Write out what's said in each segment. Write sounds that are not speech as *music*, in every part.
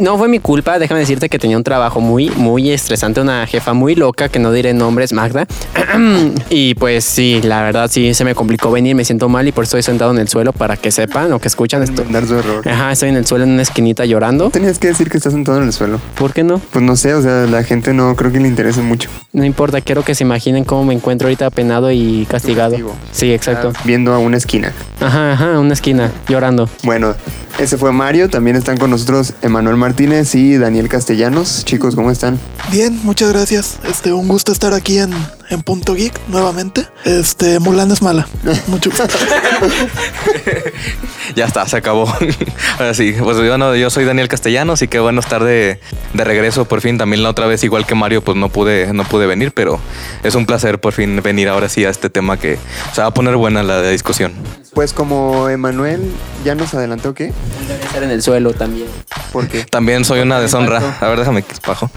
No fue mi culpa, déjame decirte que tenía un trabajo muy, muy estresante, una jefa muy loca, que no diré nombres, Magda. *clears throat* y pues sí, la verdad sí se me complicó venir, me siento mal y por eso estoy sentado en el suelo para que sepan o que escuchan esto. Su error. Ajá, estoy en el suelo en una esquinita llorando. Tenías que decir que estás sentado en el suelo. ¿Por qué no? Pues no sé, o sea, la gente no creo que le interese mucho. No importa, quiero que se imaginen cómo me encuentro ahorita penado y castigado. Castigo. Sí, exacto. Ah, Viendo a una esquina. Ajá, ajá, una esquina, llorando. Bueno, ese fue Mario. También están con nosotros Emanuel Martínez y Daniel Castellanos. Chicos, ¿cómo están? Bien, muchas gracias. Este, un gusto estar aquí en, en Punto Geek nuevamente. Este, Mulan es mala. Mucho gusto. *laughs* Ya está, se acabó. *laughs* Ahora sí, pues yo, no, yo soy Daniel Castellanos y qué bueno estar de, de regreso por fin. También la otra vez, igual que Mario, pues no pude, no pude venir, pero es un placer por fin venir ahora sí a este tema que se va a poner buena la discusión. Pues como Emanuel ya nos adelantó, ¿qué? Debe ser en el suelo también. Porque También soy una deshonra. A ver, déjame que bajo.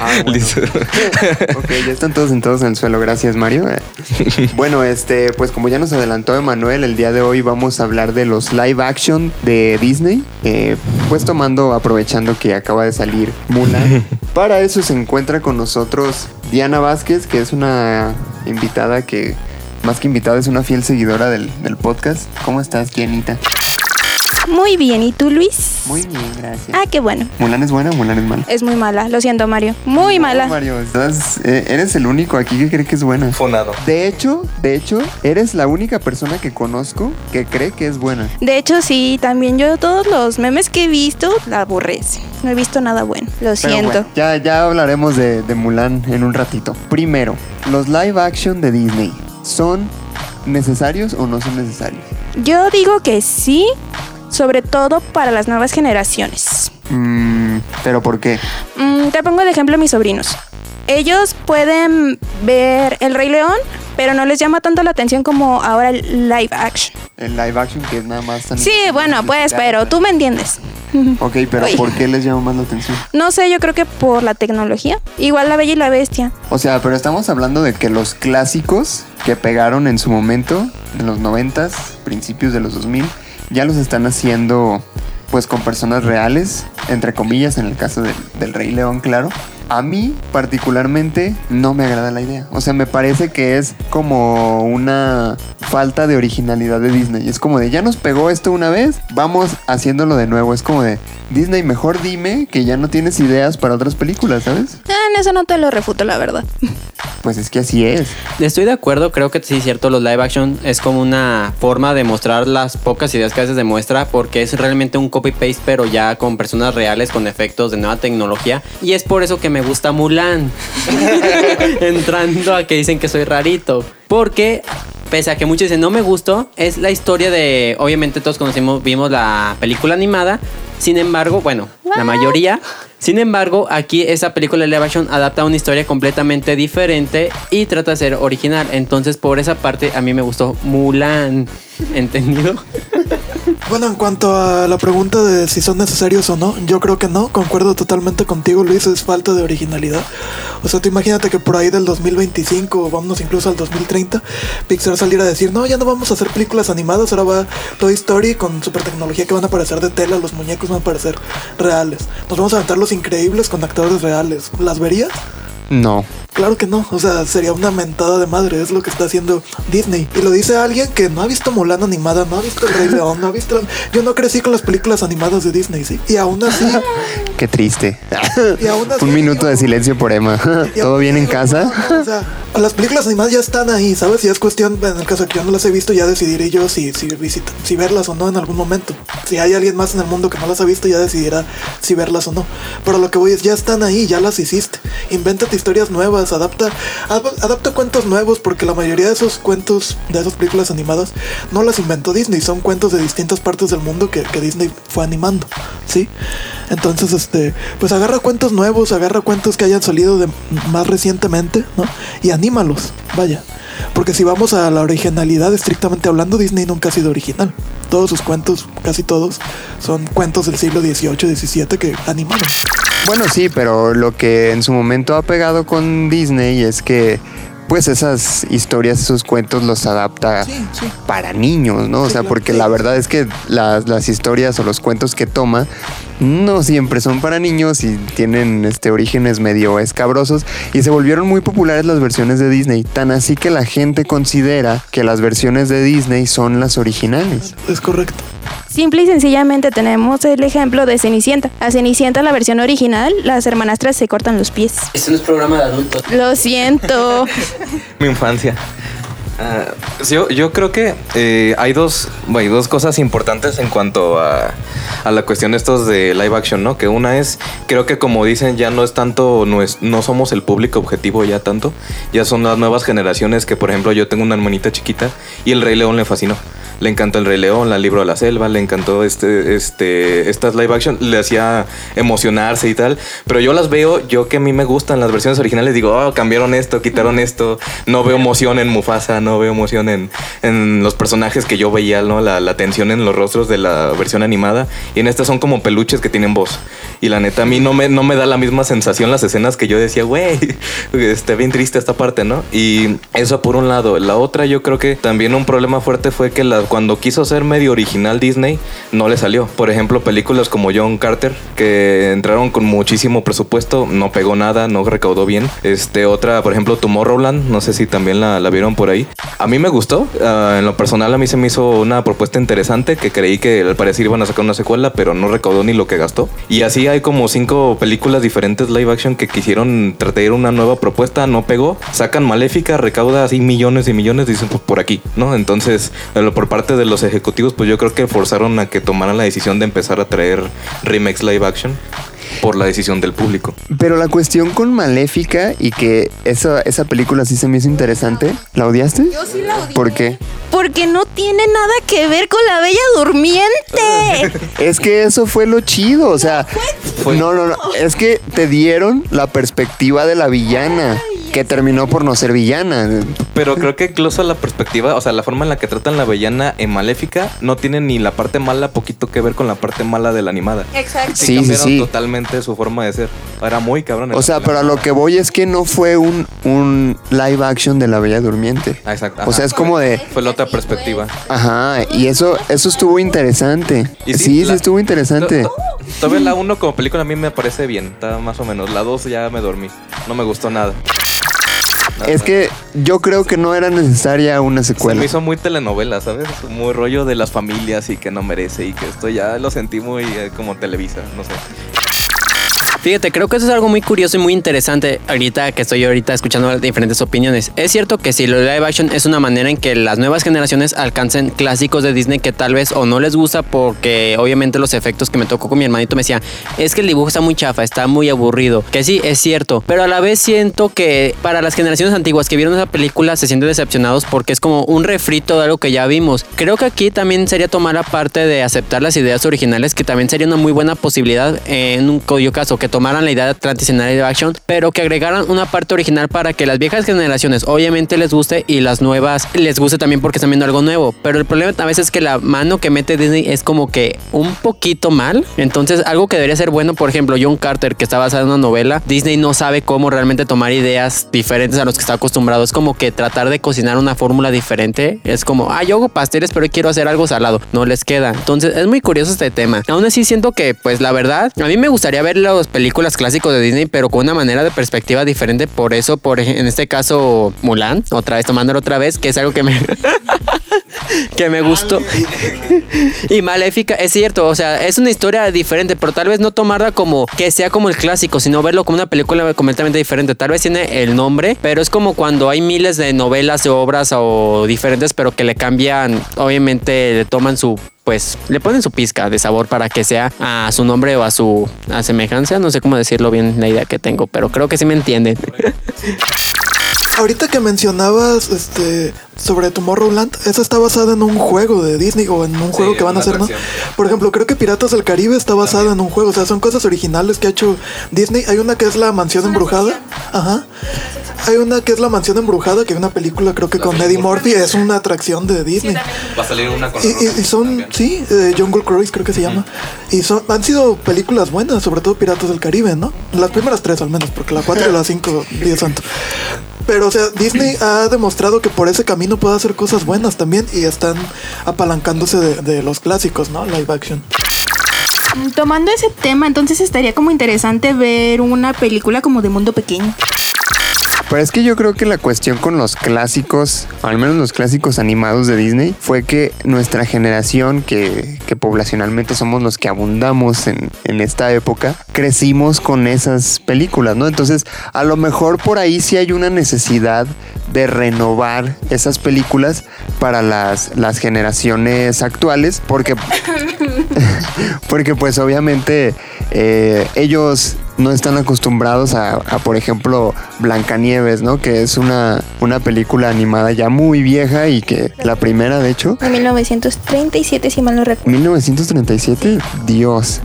Ah, bueno. *laughs* Listo. ok, ya están todos sentados en el suelo, gracias Mario. *laughs* Bueno, este, pues como ya nos adelantó Emanuel, el día de hoy vamos a hablar de los live action de Disney, eh, pues tomando, aprovechando que acaba de salir Mulan. *laughs* Para eso se encuentra con nosotros Diana Vázquez, que es una invitada que, más que invitada, es una fiel seguidora del, del podcast. ¿Cómo estás, Dianita? Muy bien, ¿y tú, Luis? Muy bien, gracias. Ah, qué bueno. ¿Mulan es buena o Mulan es mala? Es muy mala, lo siento, Mario. Muy No, mala. Mario, estás, eh, eres el único aquí que cree que es buena. Fonado. De hecho, de hecho, eres la única persona que conozco que cree que es buena. De hecho, sí, también yo todos los memes que he visto la aborrecen. No he visto nada bueno, lo Pero siento. bueno, ya, ya hablaremos de, de Mulan en un ratito. Primero, los live action de Disney, ¿son necesarios o no son necesarios? Yo digo que sí, sobre todo para las nuevas generaciones. Mm, ¿Pero por qué? Mm, te pongo de ejemplo a mis sobrinos. Ellos pueden ver El Rey León, pero no les llama tanto la atención como ahora el live action. El live action que es nada más tan... Sí, bueno, pues, pero tú me entiendes. Ok, pero. ¿por qué les llama más la atención? No sé, yo creo que por la tecnología. Igual la Bella y la Bestia. O sea, pero estamos hablando de que los clásicos que pegaron en su momento, en los 90s, principios de los 2000, ya los están haciendo pues con personas reales, entre comillas, en el caso del, Rey León, claro. A mí particularmente no me agrada la idea. O sea, me parece que es como una falta de originalidad de Disney. Es como de, ya nos pegó esto una vez, vamos haciéndolo de nuevo. Es como de, Disney, mejor dime que ya no tienes ideas para otras películas, ¿sabes? Ah, en eso no te lo refuto, la verdad. *laughs* Pues es que así es. Estoy de acuerdo, creo que sí es cierto, los live action es como una forma de mostrar las pocas ideas que a veces demuestra porque es realmente un copy-paste pero ya con personas reales, con efectos de nueva tecnología y es por eso que me gusta Mulan. *laughs* Entrando a que dicen que soy rarito. Porque pese a que muchos dicen no me gustó, es la historia de, obviamente todos conocimos, vimos la película animada, sin embargo, bueno, la mayoría, sin embargo, aquí esa película live action adapta una historia completamente diferente y trata de ser original, entonces por esa parte a mí me gustó Mulan, *laughs* ¿entendido? *laughs* Bueno, en cuanto a la pregunta de si son necesarios o no, yo creo que no. Concuerdo totalmente contigo, Luis, es falta de originalidad. O sea, tú imagínate que por ahí del 2025 o vámonos incluso al 2030, Pixar saliera a decir, no, ya no vamos a hacer películas animadas, ahora va Toy Story con super tecnología que van a parecer de tela, los muñecos van a parecer reales. Nos vamos a aventar los increíbles con actores reales. ¿Las verías? No. Claro que no, o sea, sería una mentada de madre, es lo que está haciendo Disney. Y lo dice alguien que no ha visto Mulan animada, no ha visto El Rey León, no ha visto... Yo no crecí con las películas animadas de Disney, sí. Y aún así... *laughs* Qué triste. *laughs* Y aún así- Un minuto de silencio por Emma. *laughs* ¿Todo bien en casa? no, o sea, las películas animadas ya están ahí, ¿sabes? Y es cuestión, en el caso de que yo no las he visto, ya decidiré yo si, si, visita- si verlas o no en algún momento. Si hay alguien más en el mundo que no las ha visto, ya decidirá si verlas o no. Pero lo que voy es, ya están ahí, ya las hiciste. Invéntate historias nuevas, adapta, ad- adapta cuentos nuevos, porque la mayoría de esos cuentos, de esas películas animadas, no las inventó Disney, son cuentos de distintas partes del mundo que, que Disney fue animando, ¿sí? Entonces, este, pues agarra cuentos nuevos, agarra cuentos que hayan salido de más recientemente, ¿no? Y anímalos, vaya. Porque si vamos a la originalidad estrictamente hablando, Disney nunca ha sido original. todos sus cuentos, casi todos, son cuentos del siglo XVIII, XVII que animaron. Bueno, sí, pero lo que en su momento ha pegado con Disney es que pues esas historias, esos cuentos los adapta Sí, sí. para niños, ¿no? O sea, porque la verdad es que las, las historias o los cuentos que toma no siempre son para niños y tienen este orígenes medio escabrosos y se volvieron muy populares las versiones de Disney, tan así que la gente considera que las versiones de Disney son las originales. Es correcto. Simple y sencillamente tenemos el ejemplo de Cenicienta. A Cenicienta, la versión original, las hermanastras se cortan los pies. Este no es programa de adultos. Lo siento. *laughs* Mi infancia. Ah, yo, yo creo que eh, hay dos, bueno, dos cosas importantes en cuanto a, a la cuestión estos de live action, ¿no? Que una es, creo que como dicen, ya no es tanto, no, es, no somos el público objetivo ya tanto, ya son las nuevas generaciones que, por ejemplo, yo tengo una hermanita chiquita y el Rey León le fascinó. Le encantó el Rey León, la libro de la selva, le encantó este, este, estas live action, le hacía emocionarse y tal. Pero yo las veo, yo que a mí me gustan las versiones originales, digo, oh, cambiaron esto, quitaron esto. No veo emoción en Mufasa, no veo emoción en, en los personajes que yo veía, ¿no? La, la tensión en los rostros de la versión animada. Y en estas son como peluches que tienen voz. Y la neta, a mí no me, no me da la misma sensación las escenas que yo decía, güey, *laughs* este, bien triste esta parte, ¿no? Y eso por un lado. La otra, yo creo que también un problema fuerte fue que la, cuando quiso ser medio original Disney, no le salió. Por ejemplo, películas como John Carter, que entraron con muchísimo presupuesto, no pegó nada, no recaudó bien. Este, otra, por ejemplo, Tomorrowland, no sé si también la, vieron por ahí. A mí me gustó, ah, en lo personal a mí se me hizo una propuesta interesante que creí que al parecer iban a sacar una secuela, pero no recaudó ni lo que gastó. Y así hay como cinco películas diferentes live action que quisieron traer una nueva propuesta, no pegó. Sacan Maléfica, recauda así millones y millones, dicen pues por aquí, ¿no? Entonces, por parte de los ejecutivos, pues yo creo que forzaron a que tomaran la decisión de empezar a traer remakes live action por la decisión del público. Pero la cuestión con Maléfica y que esa, esa película sí se me hizo interesante, ¿la odiaste? Yo sí la odié. ¿Por qué? Porque no tiene nada que ver con la Bella Durmiente. *laughs* Es que eso fue lo chido, o sea, no, no, no, es que te dieron la perspectiva de la villana, que terminó por no ser villana. Pero creo que incluso la perspectiva, o sea, la forma en la que tratan la villana en Maléfica no tiene ni la parte mala poquito que ver con la parte mala de la animada. Exacto. Sí, sí, cambiaron sí. totalmente su forma de ser. Era muy cabrón. O sea, pero a lo que voy es que no fue un, un live action de la Bella Durmiente. Ah, exacto. O sea, ajá. es como de, Fue la otra perspectiva. ajá, y eso, eso estuvo interesante. Y sí, sí, la- estuvo interesante. To- to- Todavía la 1 como película a mí me parece bien, está más o menos. La 2 ya me dormí, no me gustó nada. Es que yo creo que no era necesaria una Se secuela. me hizo muy telenovela, ¿sabes? Muy rollo de las familias y que no merece y que esto ya lo sentí muy eh, como Televisa, no sé. Fíjate, creo que eso es algo muy curioso y muy interesante ahorita que estoy ahorita escuchando diferentes opiniones. Es cierto que si lo live action es una manera en que las nuevas generaciones alcancen clásicos de Disney que tal vez o no les gusta porque obviamente los efectos que me tocó con mi hermanito me decía, es que el dibujo está muy chafa, está muy aburrido. Que sí, es cierto, pero a la vez siento que para las generaciones antiguas que vieron esa película se sienten decepcionados porque es como un refrito de algo que ya vimos. Creo que aquí también sería tomar aparte de aceptar las ideas originales, que también sería una muy buena posibilidad en un cuyo caso que tomaran la idea de Atlantis en action, pero que agregaran una parte original para que las viejas generaciones obviamente les guste y las nuevas les guste también porque están viendo algo nuevo. Pero el problema a veces es que la mano que mete Disney es como que un poquito mal. Entonces, algo que debería ser bueno, por ejemplo, John Carter, que está basado en una novela, Disney no sabe cómo realmente tomar ideas diferentes a los que está acostumbrado. Es como que tratar de cocinar una fórmula diferente. Es como, ah, yo hago pasteles, pero quiero hacer algo salado. No les queda. Entonces, es muy curioso este tema. Aún así, siento que, pues, la verdad, a mí me gustaría ver las películas clásicos de Disney, pero con una manera de perspectiva diferente. Por eso, por en este caso, Mulan, otra vez tomándolo otra vez, que es algo que me. *laughs* que me gustó. *laughs* Y Maléfica, es cierto, o sea, es una historia diferente, pero tal vez no tomarla como que sea como el clásico, sino verlo como una película completamente diferente. Tal vez tiene el nombre, pero es como cuando hay miles de novelas o obras o diferentes, pero que le cambian, obviamente le toman su pues le ponen su pizca de sabor para que sea a su nombre o a su a semejanza. No sé cómo decirlo bien la idea que tengo, pero creo que sí me entienden. *laughs* Ahorita que mencionabas este sobre Tomorrowland, esa está basada en un juego de Disney o en un juego Sí, que van a hacer, ¿no? atracción. Por ejemplo, creo que Piratas del Caribe está basada en un juego, o sea, son cosas originales que ha hecho Disney. Hay una que es la mansión embrujada. Ajá. Hay una que es La Mansión Embrujada, que es una película, creo que con Eddie Murphy, es una atracción de Disney. Va a salir una con Y, y- y son, sí, eh, Jungle Cruise creo que se llama. Y son, han sido películas buenas, sobre todo Piratas del Caribe, ¿no? Las primeras tres al menos, porque la cuatro y la cinco, Dios santo. Pero, o sea, Disney ha demostrado que por ese camino puede hacer cosas buenas también y están apalancándose de, los clásicos, ¿no? Live action. Tomando ese tema, entonces estaría como interesante ver una película como de mundo pequeño. Pero es que yo creo que la cuestión con los clásicos, al menos los clásicos animados de Disney, fue que nuestra generación, que, que poblacionalmente somos los que abundamos en, en esta época, crecimos con esas películas, ¿no? Entonces, a lo mejor por ahí sí hay una necesidad de renovar esas películas para las, las generaciones actuales, porque *laughs* porque pues obviamente eh, ellos no están acostumbrados a, a, por ejemplo, Blancanieves, ¿no? Que es una, una película animada ya muy vieja y que la primera, de hecho, En 1937, si mal no recuerdo. 1937, Dios.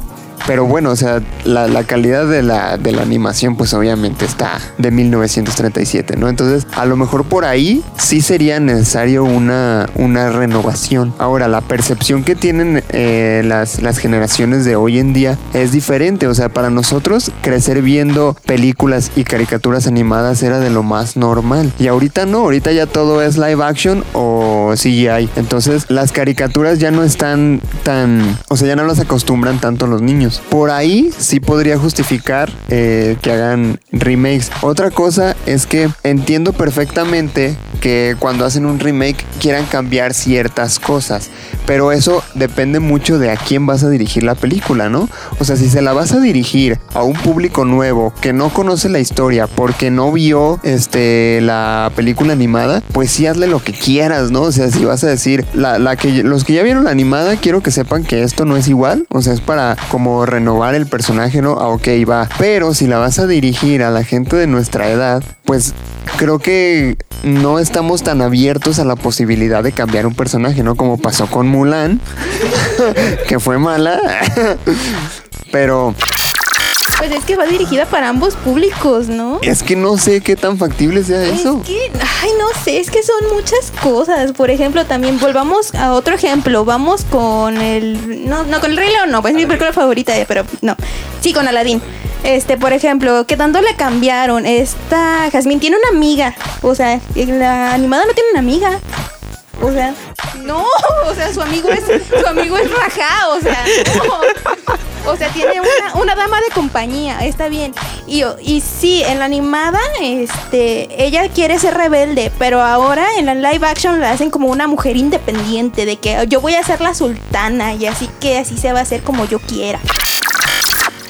Pero bueno, o sea, la, calidad de la, de la animación pues obviamente está de 1937, ¿no? Entonces, a lo mejor por ahí sí sería necesario una, una renovación. Ahora, la percepción que tienen eh, las, las generaciones de hoy en día es diferente. O sea, para nosotros crecer viendo películas y caricaturas animadas era de lo más normal. Y ahorita no, ahorita ya todo es live action o CGI. Entonces, las caricaturas ya no están tan... O sea, ya no las acostumbran tanto los niños. Por ahí sí podría justificar eh, que hagan remakes. Otra cosa es que entiendo perfectamente que cuando hacen un remake quieran cambiar ciertas cosas. Pero eso depende mucho de a quién vas a dirigir la película, ¿no? O sea, si se la vas a dirigir a un público nuevo que no conoce la historia porque no vio este, la película animada, pues sí hazle lo que quieras, ¿no? O sea, si vas a decir, la, la que, los que ya vieron la animada, quiero que sepan que esto no es igual. O sea, es para como renovar el personaje, ¿no? Ah, ok, va. Pero si la vas a dirigir a la gente de nuestra edad, pues creo que no estamos tan abiertos a la posibilidad de cambiar un personaje, ¿no? Como pasó con Mulan, *laughs* que fue mala. *laughs* Pero Pues es que va dirigida para ambos públicos, ¿no? es que no sé qué tan factible sea eso. Es que, ay, no sé, es que son muchas cosas. Por ejemplo, también volvamos a otro ejemplo. Vamos con el. No, no, con el Rey León, no, pues es mi película favorita, eh, pero no. Sí, con Aladdin. Este, por ejemplo, que tanto le cambiaron. Esta Jasmine tiene una amiga. O sea, la animada no tiene una amiga. O sea, no, o sea, su amigo es, su amigo es Rajá, o sea, no. *laughs* O sea, tiene una, una dama de compañía, está bien. Y, y sí, en la animada, este, ella quiere ser rebelde, pero ahora en la live action la hacen como una mujer independiente, de que yo voy a ser la sultana y así que así se va a hacer como yo quiera.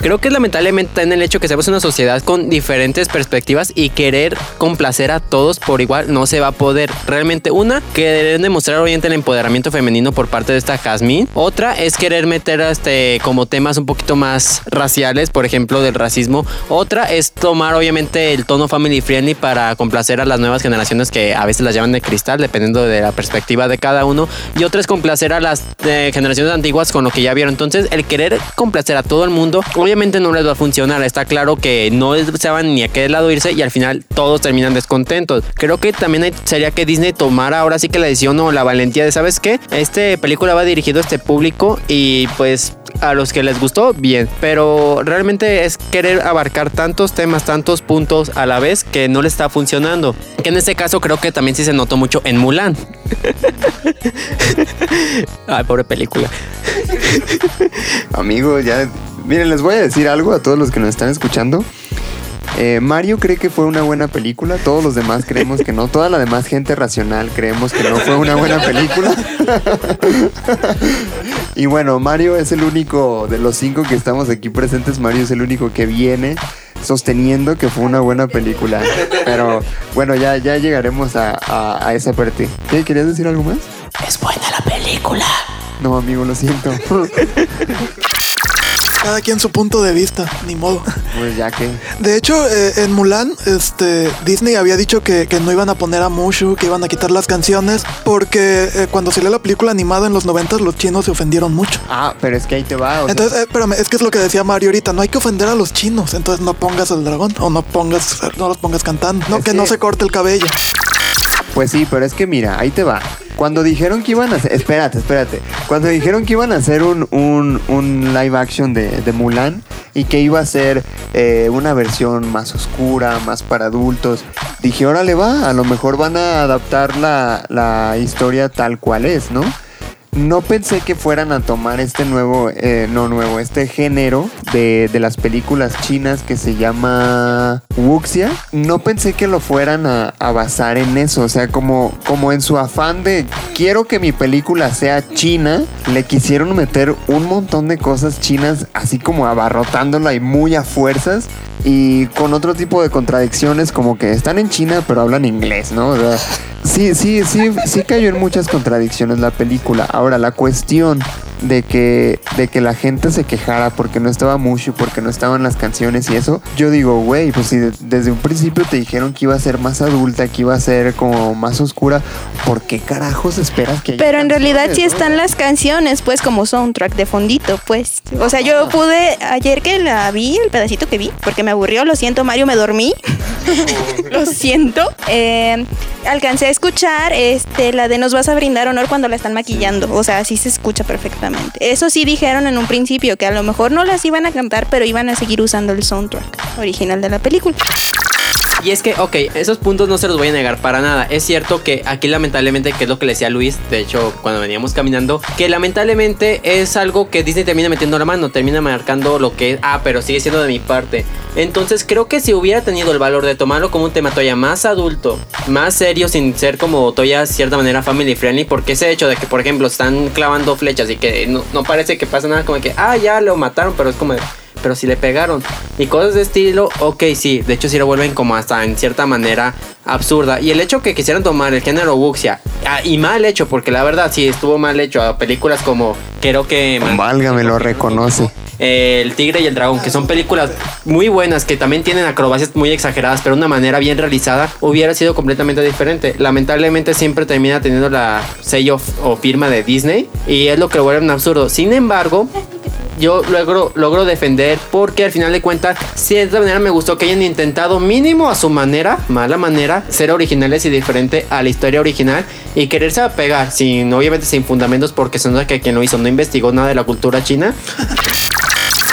Creo que lamentablemente está en el hecho que seamos una sociedad con diferentes perspectivas y querer complacer a todos por igual no se va a poder. Realmente una, querer demostrar obviamente el empoderamiento femenino por parte de esta Jasmine. Otra es querer meter este como temas un poquito más raciales, por ejemplo del racismo. Otra es tomar obviamente el tono family friendly para complacer a las nuevas generaciones que a veces las llaman de cristal dependiendo de la perspectiva de cada uno. Y otra es complacer a las eh, generaciones antiguas con lo que ya vieron. Entonces el querer complacer a todo el mundo obviamente no les va a funcionar. Está claro que no saben ni a qué lado irse y al final todos terminan descontentos. Creo que también sería que Disney tomara ahora sí que la decisión o la valentía de, ¿sabes qué? Este película va dirigido a este público y pues a los que les gustó, bien. Pero realmente es querer abarcar tantos temas, tantos puntos a la vez que no le está funcionando. Que en este caso creo que también sí se notó mucho en Mulan. *laughs* Ay, pobre película. Amigos, ya. Miren, les voy a decir algo a todos los que nos están escuchando. Eh, Mario cree que fue una buena película, todos los demás creemos que no, toda la demás gente racional creemos que no fue una buena película. *laughs* y bueno, Mario es el único de los cinco que estamos aquí presentes, Mario es el único que viene sosteniendo que fue una buena película. Pero bueno, ya, ya llegaremos a, a- a esa parte. ¿Qué? ¿Querías decir algo más? Es buena la película. No, amigo, lo siento. *laughs* Cada quien su punto de vista, ni modo. Pues ya que. De hecho, eh, en Mulan, este, Disney había dicho que, que no iban a poner a Mushu, que iban a quitar las canciones, porque eh, cuando salió la película animada en los 90 los chinos se ofendieron mucho. Ah, pero es que ahí te va. o sea, Entonces, eh, espérame, es que es lo que decía Mario ahorita, no hay que ofender a los chinos, entonces no pongas al dragón o no pongas, no los pongas cantando, no Es que, que- no se corte el cabello. Pues sí, pero es que mira, ahí te va. Cuando dijeron que iban a hacer. Espérate, espérate. Cuando dijeron que iban a hacer un, un, un live action de, de Mulan y que iba a ser eh, una versión más oscura, más para adultos, dije, órale va, a lo mejor van a adaptar la, la historia tal cual es, ¿no? No pensé que fueran a tomar este nuevo, eh, no nuevo, este género de, de las películas chinas que se llama Wuxia. No pensé que lo fueran a, basar en eso. O sea, como, como en su afán de quiero que mi película sea china, le quisieron meter un montón de cosas chinas, así como abarrotándola y muy a fuerzas. Y con otro tipo de contradicciones, como que están en China, pero hablan inglés, ¿no? O sea, sí, sí, sí, sí cayó en muchas contradicciones la película. Ahora, la cuestión de que, de que la gente se quejara porque no estaba Mushu, porque no estaban las canciones y eso, yo digo, güey, pues si de- desde un principio te dijeron que iba a ser más adulta, que iba a ser como más oscura, ¿por qué carajos esperas que haya Pero en realidad sí no? están las canciones, pues como soundtrack de fondito, pues. O sea, yo pude, ayer que la vi, el pedacito que vi, porque me aburrió, lo siento Mario, me dormí. *laughs* lo siento. Eh, alcancé a escuchar este, la de nos vas a brindar honor cuando la están maquillando. O sea, sí se escucha perfectamente. Eso sí dijeron en un principio, que a lo mejor no las iban a cantar, pero iban a seguir usando el soundtrack original de la película. Y es que, ok, esos puntos no se los voy a negar para nada. Es cierto que aquí lamentablemente, que es lo que le decía Luis, de hecho, cuando veníamos caminando, que lamentablemente es algo que Disney termina metiendo la mano, termina marcando lo que es, ah, pero sigue siendo de mi parte. Entonces creo que si hubiera tenido el valor de tomarlo como un tema todavía más adulto, más serio, sin ser como todavía cierta manera family friendly, porque ese hecho de que, por ejemplo, están clavando flechas y que no, no parece que pasa nada, como que, ah, ya lo mataron, pero es como de, pero si le pegaron. Y cosas de estilo, ok, sí, de hecho sí lo vuelven como hasta en cierta manera absurda. Y el hecho que quisieran tomar el género Wuxia, ah, y mal hecho, porque la verdad sí estuvo mal hecho a películas como, creo que... Válgame, lo reconoce. El Tigre y el Dragón, que son películas muy buenas, que también tienen acrobacias muy exageradas, pero de una manera bien realizada, hubiera sido completamente diferente. Lamentablemente siempre termina teniendo la sello o firma de Disney y es lo que lo vuelve un absurdo. Sin embargo, yo logro, logro defender porque al final de cuentas, de cierta manera me gustó que hayan intentado mínimo a su manera, mala manera, ser originales y diferente a la historia original y quererse apegar, sin, obviamente sin fundamentos porque se nota que quien lo hizo no investigó nada de la cultura china.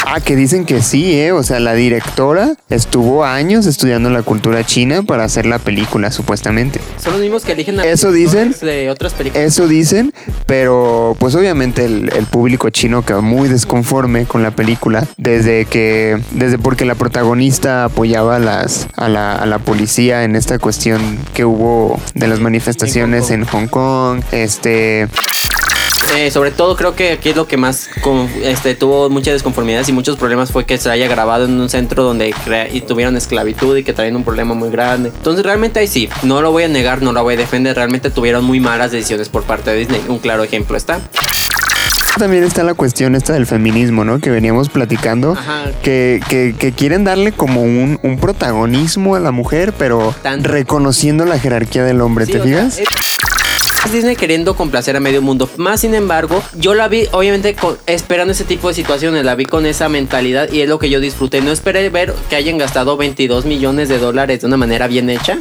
Ah, que dicen que sí, ¿eh? O sea, la directora estuvo años estudiando la cultura china para hacer la película, supuestamente. Son los mismos que eligen a Eso dicen. de otras películas. Eso dicen, pero pues obviamente el, el público chino quedó muy desconforme con la película desde que, desde porque la protagonista apoyaba a, las, a, la, a la policía en esta cuestión que hubo de las manifestaciones en Hong Kong, este, Eh, sobre todo creo que aquí es lo que más con- este, tuvo muchas desconformidades y muchos problemas fue que se haya grabado en un centro donde y tuvieron esclavitud y que traían un problema muy grande. Entonces realmente ahí sí, no lo voy a negar, no lo voy a defender, realmente tuvieron muy malas decisiones por parte de Disney. Un claro ejemplo está. también está la cuestión esta del feminismo, ¿no? Que veníamos platicando, que, que- que quieren darle como un, un protagonismo a la mujer, pero Tanto. reconociendo la jerarquía del hombre, Sí, ¿te sea, fijas? es Disney queriendo complacer a medio mundo. Más sin embargo, yo la vi obviamente esperando ese tipo de situaciones, la vi con esa mentalidad y es lo que yo disfruté. No esperé ver que hayan gastado 22 millones de dólares de una manera bien hecha.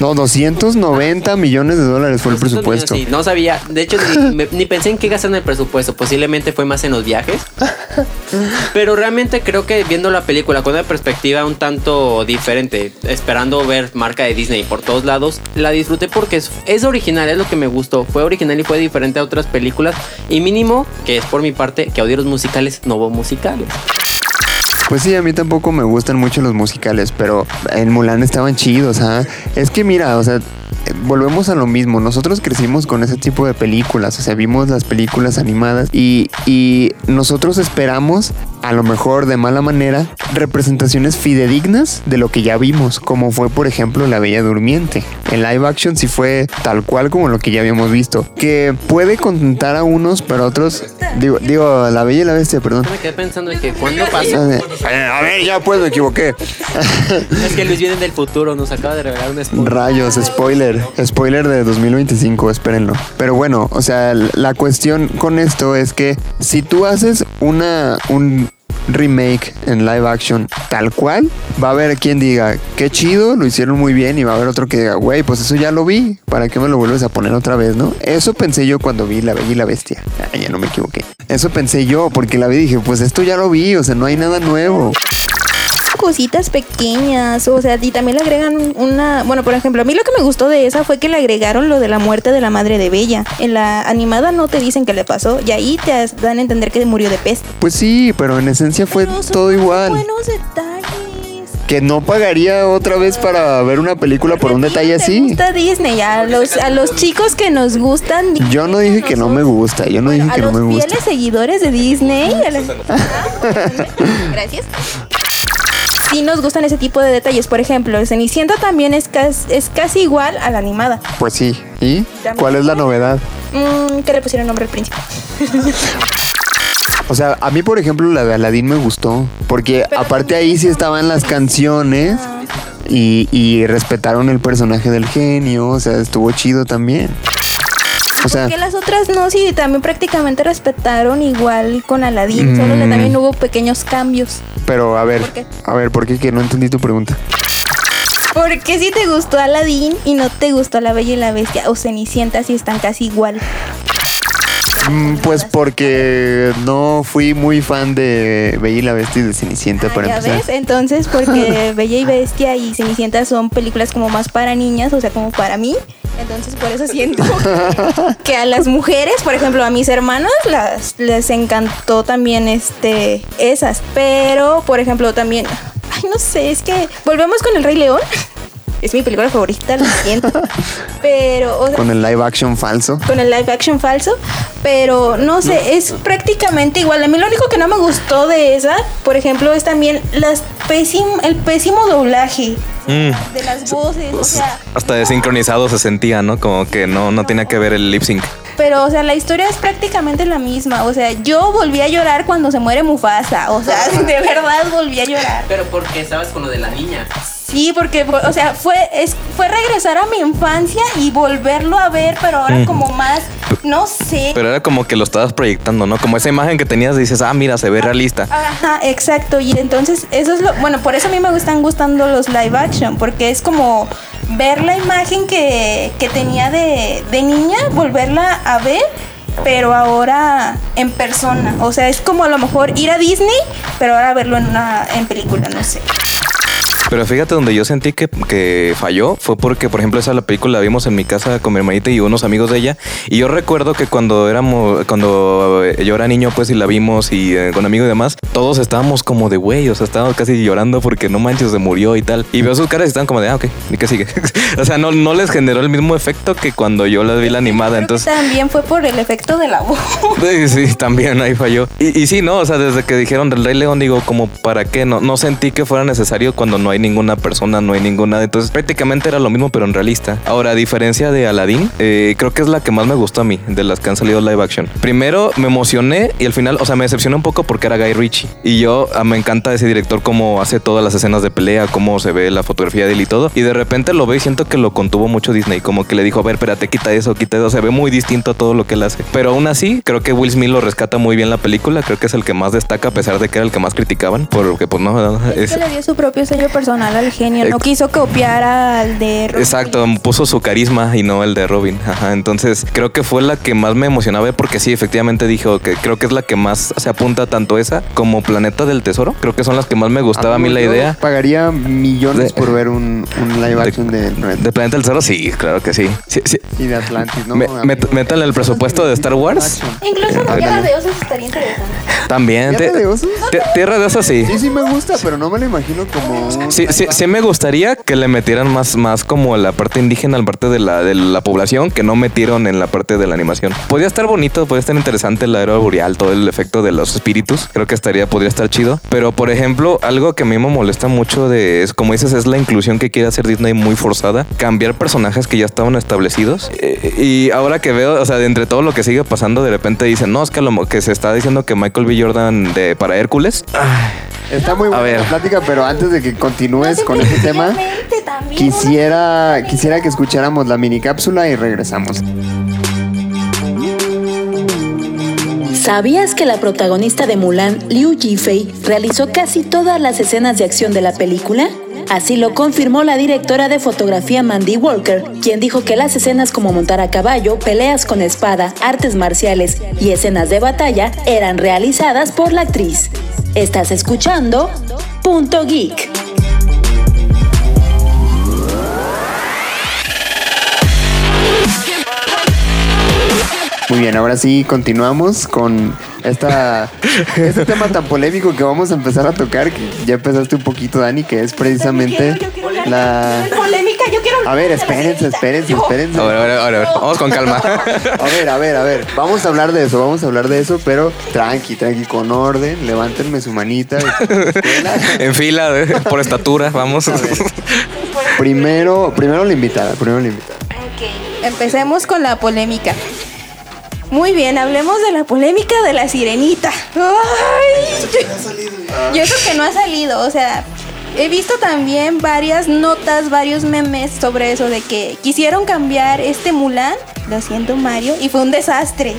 No, 290 millones de dólares fue el presupuesto. Sí, no sabía. De hecho, ni, *laughs* me- ni pensé en qué gastar en el presupuesto. Posiblemente fue más en los viajes. Pero realmente creo que viendo la película con una perspectiva un tanto diferente, esperando ver marca de Disney por todos lados, la disfruté porque es, es original, es lo que me gustó. Fue original y fue diferente a otras películas. Y mínimo, que es por mi parte, que los musicales, no hubo musicales. Pues sí, a mí tampoco me gustan mucho los musicales, pero en Mulan estaban chidos, ¿ah? Es que mira, o sea, volvemos a lo mismo. Nosotros crecimos con ese tipo de películas, o sea, vimos las películas animadas y, y nosotros esperamos a lo mejor de mala manera, representaciones fidedignas de lo que ya vimos, como fue por ejemplo La Bella Durmiente. En live action sí fue tal cual como lo que ya habíamos visto, que puede contentar a unos, pero a otros, digo, digo La Bella y la Bestia, perdón. Me quedé pensando que cuándo pasó. Eh, A ver, ya pues me equivoqué. Es que Luis viene del futuro, nos acaba de revelar un spoiler. Rayos, spoiler. Spoiler de 2025, espérenlo. Pero bueno, o sea, la cuestión con esto es que si tú haces una un remake en live action tal cual, va a haber quien diga, qué chido, lo hicieron muy bien, y va a haber otro que diga, güey, pues eso ya lo vi, ¿para qué me lo vuelves a poner otra vez, no? Eso pensé yo cuando vi La Bella y la Bestia. Ya no me equivoqué. Eso pensé yo, porque la vi y dije, pues esto ya lo vi, o sea, no hay nada nuevo. Cositas pequeñas, o sea, y también le agregan una, bueno, por ejemplo, a mí lo que me gustó de esa fue que le agregaron lo de la muerte de la madre de Bella. En la animada no te dicen qué le pasó y ahí te dan a entender que murió de peste. Pues sí, pero en esencia fue Pero son todo igual. Buenos detalles. Que no pagaría otra vez para ver una película por un detalle ¿Te así. gusta Disney? A los, a los chicos que nos gustan. Disney, Yo no dije que no me gusta, yo no Bueno, dije que a no los me gusta. fieles seguidores de Disney. a *laughs* Gracias. Sí nos gustan ese tipo de detalles. Por ejemplo, el Cenicienta también es, cas- es casi igual a la animada. Pues sí. ¿Y cuál es la novedad? Mm, que le pusieron nombre al príncipe. *laughs* O sea, a mí, por ejemplo, la de Aladdin me gustó. Porque Pero aparte ahí sí estaban las canciones y, y respetaron el personaje del genio. O sea, estuvo chido también. O sea, Que las otras no, sí, también prácticamente respetaron igual con Aladdin. Solo que Mm. también hubo pequeños cambios. Pero a ver, ¿Por qué? a ver, ¿por qué? Que no entendí tu pregunta. ¿Por qué si te gustó Aladdin y no te gustó La Bella y la Bestia o Cenicienta si están casi igual? Mm, Pues porque no fui muy fan de Bella y la Bestia y de Cenicienta Ah, para ¿Ya empezar. ves? Entonces, porque *laughs* Bella y Bestia y Cenicienta son películas como más para niñas, o sea, como para mí. Entonces, por eso siento que, *laughs* que a las mujeres, por ejemplo, a mis hermanas, las, les encantó también este, esas. Pero, por ejemplo, también, ay, no sé, es que volvemos con El Rey León. Es mi película favorita, lo siento. *laughs* Pero, o sea, Con el live action falso. con el live action falso, pero no sé, es prácticamente igual. A mí lo único que no me gustó de esa, por ejemplo, es también las pésim- el pésimo doblaje Mm. de las voces, o sea, Hasta desincronizado se sentía, ¿no? Como que no, no tenía que ver el lip sync. pero o sea, la historia es prácticamente la misma, o sea, yo volví a llorar cuando se muere Mufasa, o sea, *laughs* de verdad volví a llorar. Pero porque estabas con lo de la niña. Sí, porque, o sea, fue, es, fue regresar a mi infancia y volverlo a ver, pero ahora Mm. como más, no sé. Pero era como que lo estabas proyectando, ¿no? Como esa imagen que tenías, dices, ah, mira, se ve realista. Ajá, exacto. Y entonces, eso es lo. Bueno, por eso a mí me están gustando los live action, porque es como ver la imagen que, que tenía de, de niña, volverla a ver, pero ahora en persona. O sea, es como a lo mejor ir a Disney, pero ahora verlo en una en película, no sé. Pero fíjate, donde yo sentí que, que falló fue porque, por ejemplo, esa la película la vimos en mi casa con mi hermanita y unos amigos de ella. Y yo recuerdo que cuando éramos, cuando yo era niño, pues, y la vimos y eh, con amigos y demás, todos estábamos como de güey, o sea, estábamos casi llorando porque no manches, se murió y tal. Y veo sus caras y estaban como de, ah, ok, ¿y qué sigue? *laughs* o sea, no, no les generó el mismo efecto que cuando yo la vi la animada. Entonces, también fue por el efecto de la voz. *laughs* Sí, sí, también ahí falló. Y, y sí, no, o sea, desde que dijeron del Rey León, digo, como para qué, no, no sentí que fuera necesario cuando no hay ninguna persona, no hay ninguna. Entonces, prácticamente era lo mismo, pero en realista. Ahora, a diferencia de Aladdin, eh, creo que es la que más me gustó a mí, de las que han salido live action. Primero, me emocioné y al final, o sea, me decepcioné un poco porque era Guy Ritchie. Y yo ah, me encanta ese director, cómo hace todas las escenas de pelea, cómo se ve la fotografía de él y todo. Y de repente lo veo y siento que lo contuvo mucho Disney, como que le dijo, a ver, espérate, quita eso, quita eso. Se ve muy distinto a todo lo que él hace. Pero aún así, creo que Will Smith lo rescata muy bien la película. Creo que es el que más destaca, a pesar de que era el que más criticaban. Porque, pues no, Es le dio su propio sello personal al genio. No quiso copiar al de Robin Exacto, puso su carisma y no el de Robin. Ajá, entonces creo que fue la que más me emocionaba porque sí, efectivamente dijo que creo que es la que más se apunta tanto esa como Planeta del Tesoro. Creo que son las que más me gustaba a mí la idea. Pagaría millones De- por ver un, un live action de, De Planeta del Tesoro, sí, claro que sí. Sí, sí. y de Atlantis, ¿no? Me- met- métanle el presupuesto de Star Wars. Incluso Eh, Tierra de Osos estaría interesante. También. ¿Tierra te- de osos? Tierra de osos, sí. Sí, sí me gusta, pero no me lo imagino como. Sí, sí, sí me gustaría que le metieran más, más como la parte indígena, la parte de la, de la población, que no metieron en la parte de la animación. Podría estar bonito, podría estar interesante el aero boreal, todo el efecto de los espíritus. Creo que estaría, podría estar chido. Pero, por ejemplo, algo que a mí me molesta mucho de, es como dices, es la inclusión que quiere hacer Disney muy forzada. Cambiar personajes que ya estaban establecidos. Eh, y ahora que veo, o sea, de entre todo lo que sigue pasando, de repente dicen, no, es que, lo, que se está diciendo que Michael B. Jordan de, para Hércules. Está muy buena ver. la plática, pero antes de que continúes con ese tema, quisiera, quisiera que escucháramos la mini cápsula y regresamos. ¿Sabías que la protagonista de Mulan, Liu Yifei, realizó casi todas las escenas de acción de la película? Así lo confirmó la directora de fotografía Mandy Walker, quien dijo que las escenas como montar a caballo, peleas con espada, artes marciales y escenas de batalla eran realizadas por la actriz. Estás escuchando Punto Geek. Muy bien, ahora sí continuamos con esta, *laughs* este tema tan polémico que vamos a empezar a tocar, que ya empezaste un poquito, Dani, que es precisamente Yo quiero hablar la... de polémica, yo quiero A ver, espérense, espérense, espérense. A ver, a ver, a ver. Vamos con calma. A ver, a ver, a ver. Vamos a hablar de eso, vamos a hablar de eso, pero tranqui, tranqui, con orden. Levántenme su manita. *laughs* En fila, por estatura, vamos. Primero, primero la invitada, primero la invitada. Ok, empecemos con la polémica. Muy bien, hablemos de la polémica de la sirenita. Ay, yo, creo que no ha salido, o sea, he visto también varias notas, varios memes sobre eso de que quisieron cambiar este Mulan, lo siento Mario, y fue un desastre.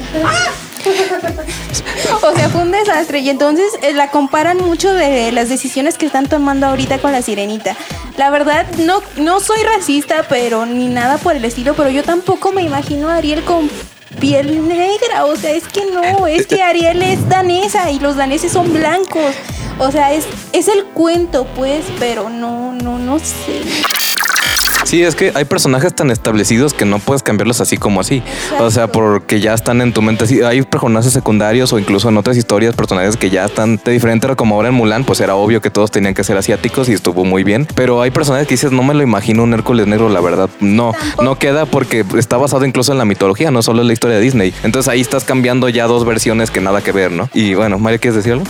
O sea, fue un desastre. Y entonces eh, la comparan mucho de las decisiones que están tomando ahorita con la sirenita. La verdad, no, no soy racista, pero ni nada por el estilo, pero yo tampoco me imagino a Ariel con piel negra. O sea, es que no, es que Ariel es danesa y los daneses son blancos. O sea, es, es el cuento, pues, pero no, no, no sé. Sí, es que hay personajes tan establecidos que no puedes cambiarlos así como así. O sea, porque ya están en tu mente. Sí, hay personajes secundarios o incluso en otras historias, personajes que ya están de diferente, como ahora en Mulan, pues era obvio que todos tenían que ser asiáticos y estuvo muy bien. Pero hay personajes que dices, no me lo imagino un Hércules negro, la verdad. No, no queda porque está basado incluso en la mitología, no solo en la historia de Disney. Entonces ahí estás cambiando ya dos versiones que nada que ver, ¿no? Y bueno, Mario, ¿quieres decir algo?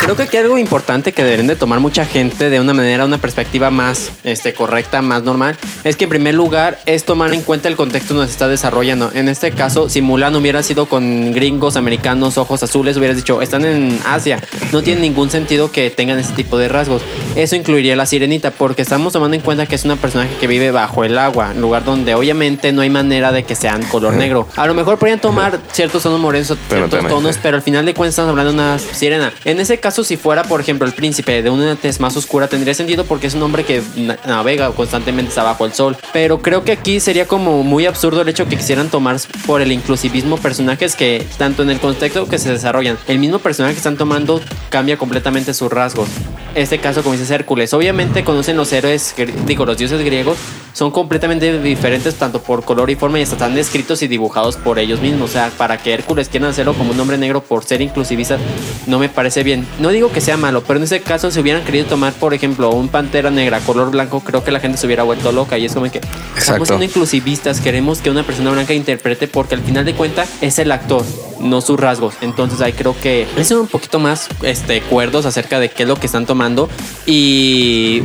Creo que aquí hay algo importante que deberían de tomar mucha gente de una manera, una perspectiva más este, correcta, más normal, es que en primer lugar es tomar en cuenta el contexto donde se está desarrollando. En este caso, si Mulan hubiera sido con gringos, americanos, ojos azules, hubieras dicho, están en Asia. No tiene ningún sentido que tengan ese tipo de rasgos. Eso incluiría a la sirenita, porque estamos tomando en cuenta que es una personaje que vive bajo el agua, un lugar donde obviamente no hay manera de que sean color negro. A lo mejor podrían tomar ciertos tonos morenos, ciertos tonos, pero al final de cuentas estamos hablando de una sirena. En ese caso, si fuera, por ejemplo, el príncipe de una tez más oscura, tendría sentido porque es un hombre que na- navega constantemente bajo el sol. Pero creo que aquí sería como muy absurdo el hecho que quisieran tomar por el inclusivismo personajes que, tanto en el contexto que se desarrollan, el mismo personaje que están tomando cambia completamente sus rasgos. Este caso, como dices Hércules, obviamente conocen los héroes, digo, los dioses griegos, son completamente diferentes tanto por color y forma y están descritos y dibujados por ellos mismos. O sea, para que Hércules quieran hacerlo como un hombre negro por ser inclusivista, no me parece bien. No digo que sea malo, pero en ese caso, si hubieran querido tomar, por ejemplo, un pantera negra color blanco, creo que la gente se hubiera vuelto loca. Y es como que estamos Exacto. siendo inclusivistas, queremos que una persona blanca interprete porque al final de cuentas es el actor, no sus rasgos. Entonces ahí creo que ser un poquito más este, cuerdos acerca de qué es lo que están tomando y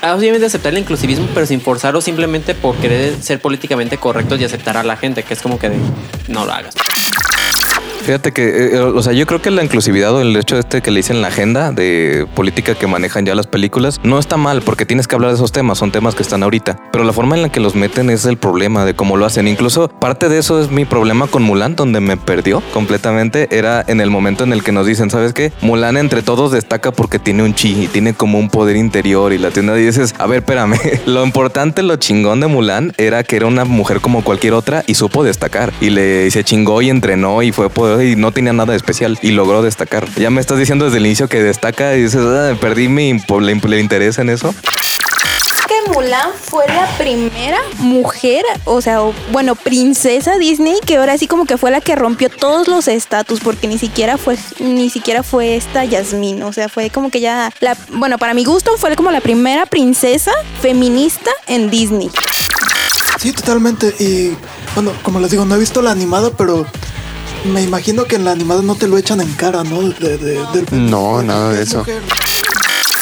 Ah, Obviamente aceptar el inclusivismo, pero sin forzarlo simplemente por querer ser políticamente correctos y aceptar a la gente, que es como que de, no lo hagas. Fíjate que, eh, eh, o sea, yo creo que la inclusividad o el hecho este que le dicen la agenda de política que manejan ya las películas no está mal porque tienes que hablar de esos temas, son temas que están ahorita. Pero la forma en la que los meten es el problema de cómo lo hacen. Incluso parte de eso es mi problema con Mulan, donde me perdió completamente. Era en el momento en el que nos dicen, ¿sabes qué? Mulan entre todos destaca porque tiene un chi y tiene como un poder interior y la tienda y dices, a ver, espérame. *laughs* Lo importante, lo chingón de Mulan era que era una mujer como cualquier otra y supo destacar y le y se chingó y entrenó y fue poder y no tenía nada de especial y logró destacar. Ya me estás diciendo desde el inicio que destaca y dices, "Ah, perdí mi interés en eso. que Mulan fue la primera mujer, o sea, o- bueno, princesa Disney, que ahora sí como que fue la que rompió todos los estatus, porque ni siquiera fue, ni siquiera fue esta Yasmín, o sea, fue como que ya, la, bueno, para mi gusto fue como la primera princesa feminista en Disney. Sí, totalmente. Y bueno, como les digo, no he visto la animada, pero me imagino que en la animada no te lo echan en cara, ¿no? De, de- del No, nada de es eso. mujer.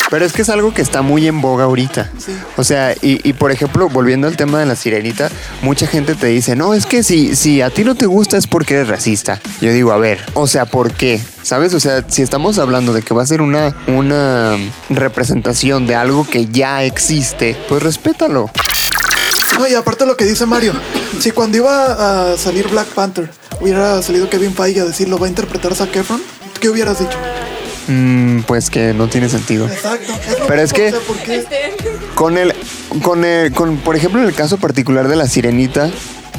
Pero es que es algo que está muy en boga ahorita. Sí. O sea, y, y, por ejemplo, volviendo al tema de la sirenita, mucha gente te dice, no, es que si, si a ti no te gusta es porque eres racista. Yo digo, a ver, o sea, ¿por qué? ¿Sabes? O sea, si estamos hablando de que va a ser una, una representación de algo que ya existe, pues respétalo. *laughs* No, y aparte lo que dice Mario, si cuando iba a salir Black Panther hubiera salido Kevin Feige a decir lo va a interpretar Zac Efron, ¿qué hubieras dicho? Mm, pues que no tiene sentido. Exacto. Pero es que- o sea, ¿por qué? Con el, con el, con, por ejemplo, en el caso particular de la sirenita,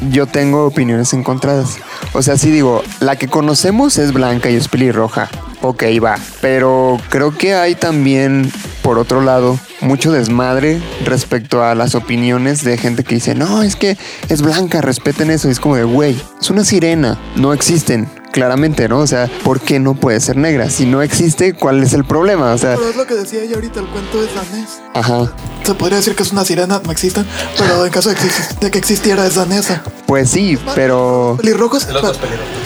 yo tengo opiniones encontradas. O sea, sí digo, la que conocemos es blanca y es pelirroja. Ok, va. Pero creo que hay también, por otro lado, mucho desmadre respecto a las opiniones de gente que dice, no, es que es blanca, respeten eso. Y es como de, güey, es una sirena, no existen. Claramente, ¿no? O sea, ¿por qué no puede ser negra? Si no existe, ¿cuál es el problema? O sea, Pero es lo que decía ella ahorita, el cuento es danés. ajá. Se podría decir que es una sirena, no existen, pero en caso de, que existiera es danesa. Pues sí, pero... Pelirrojos,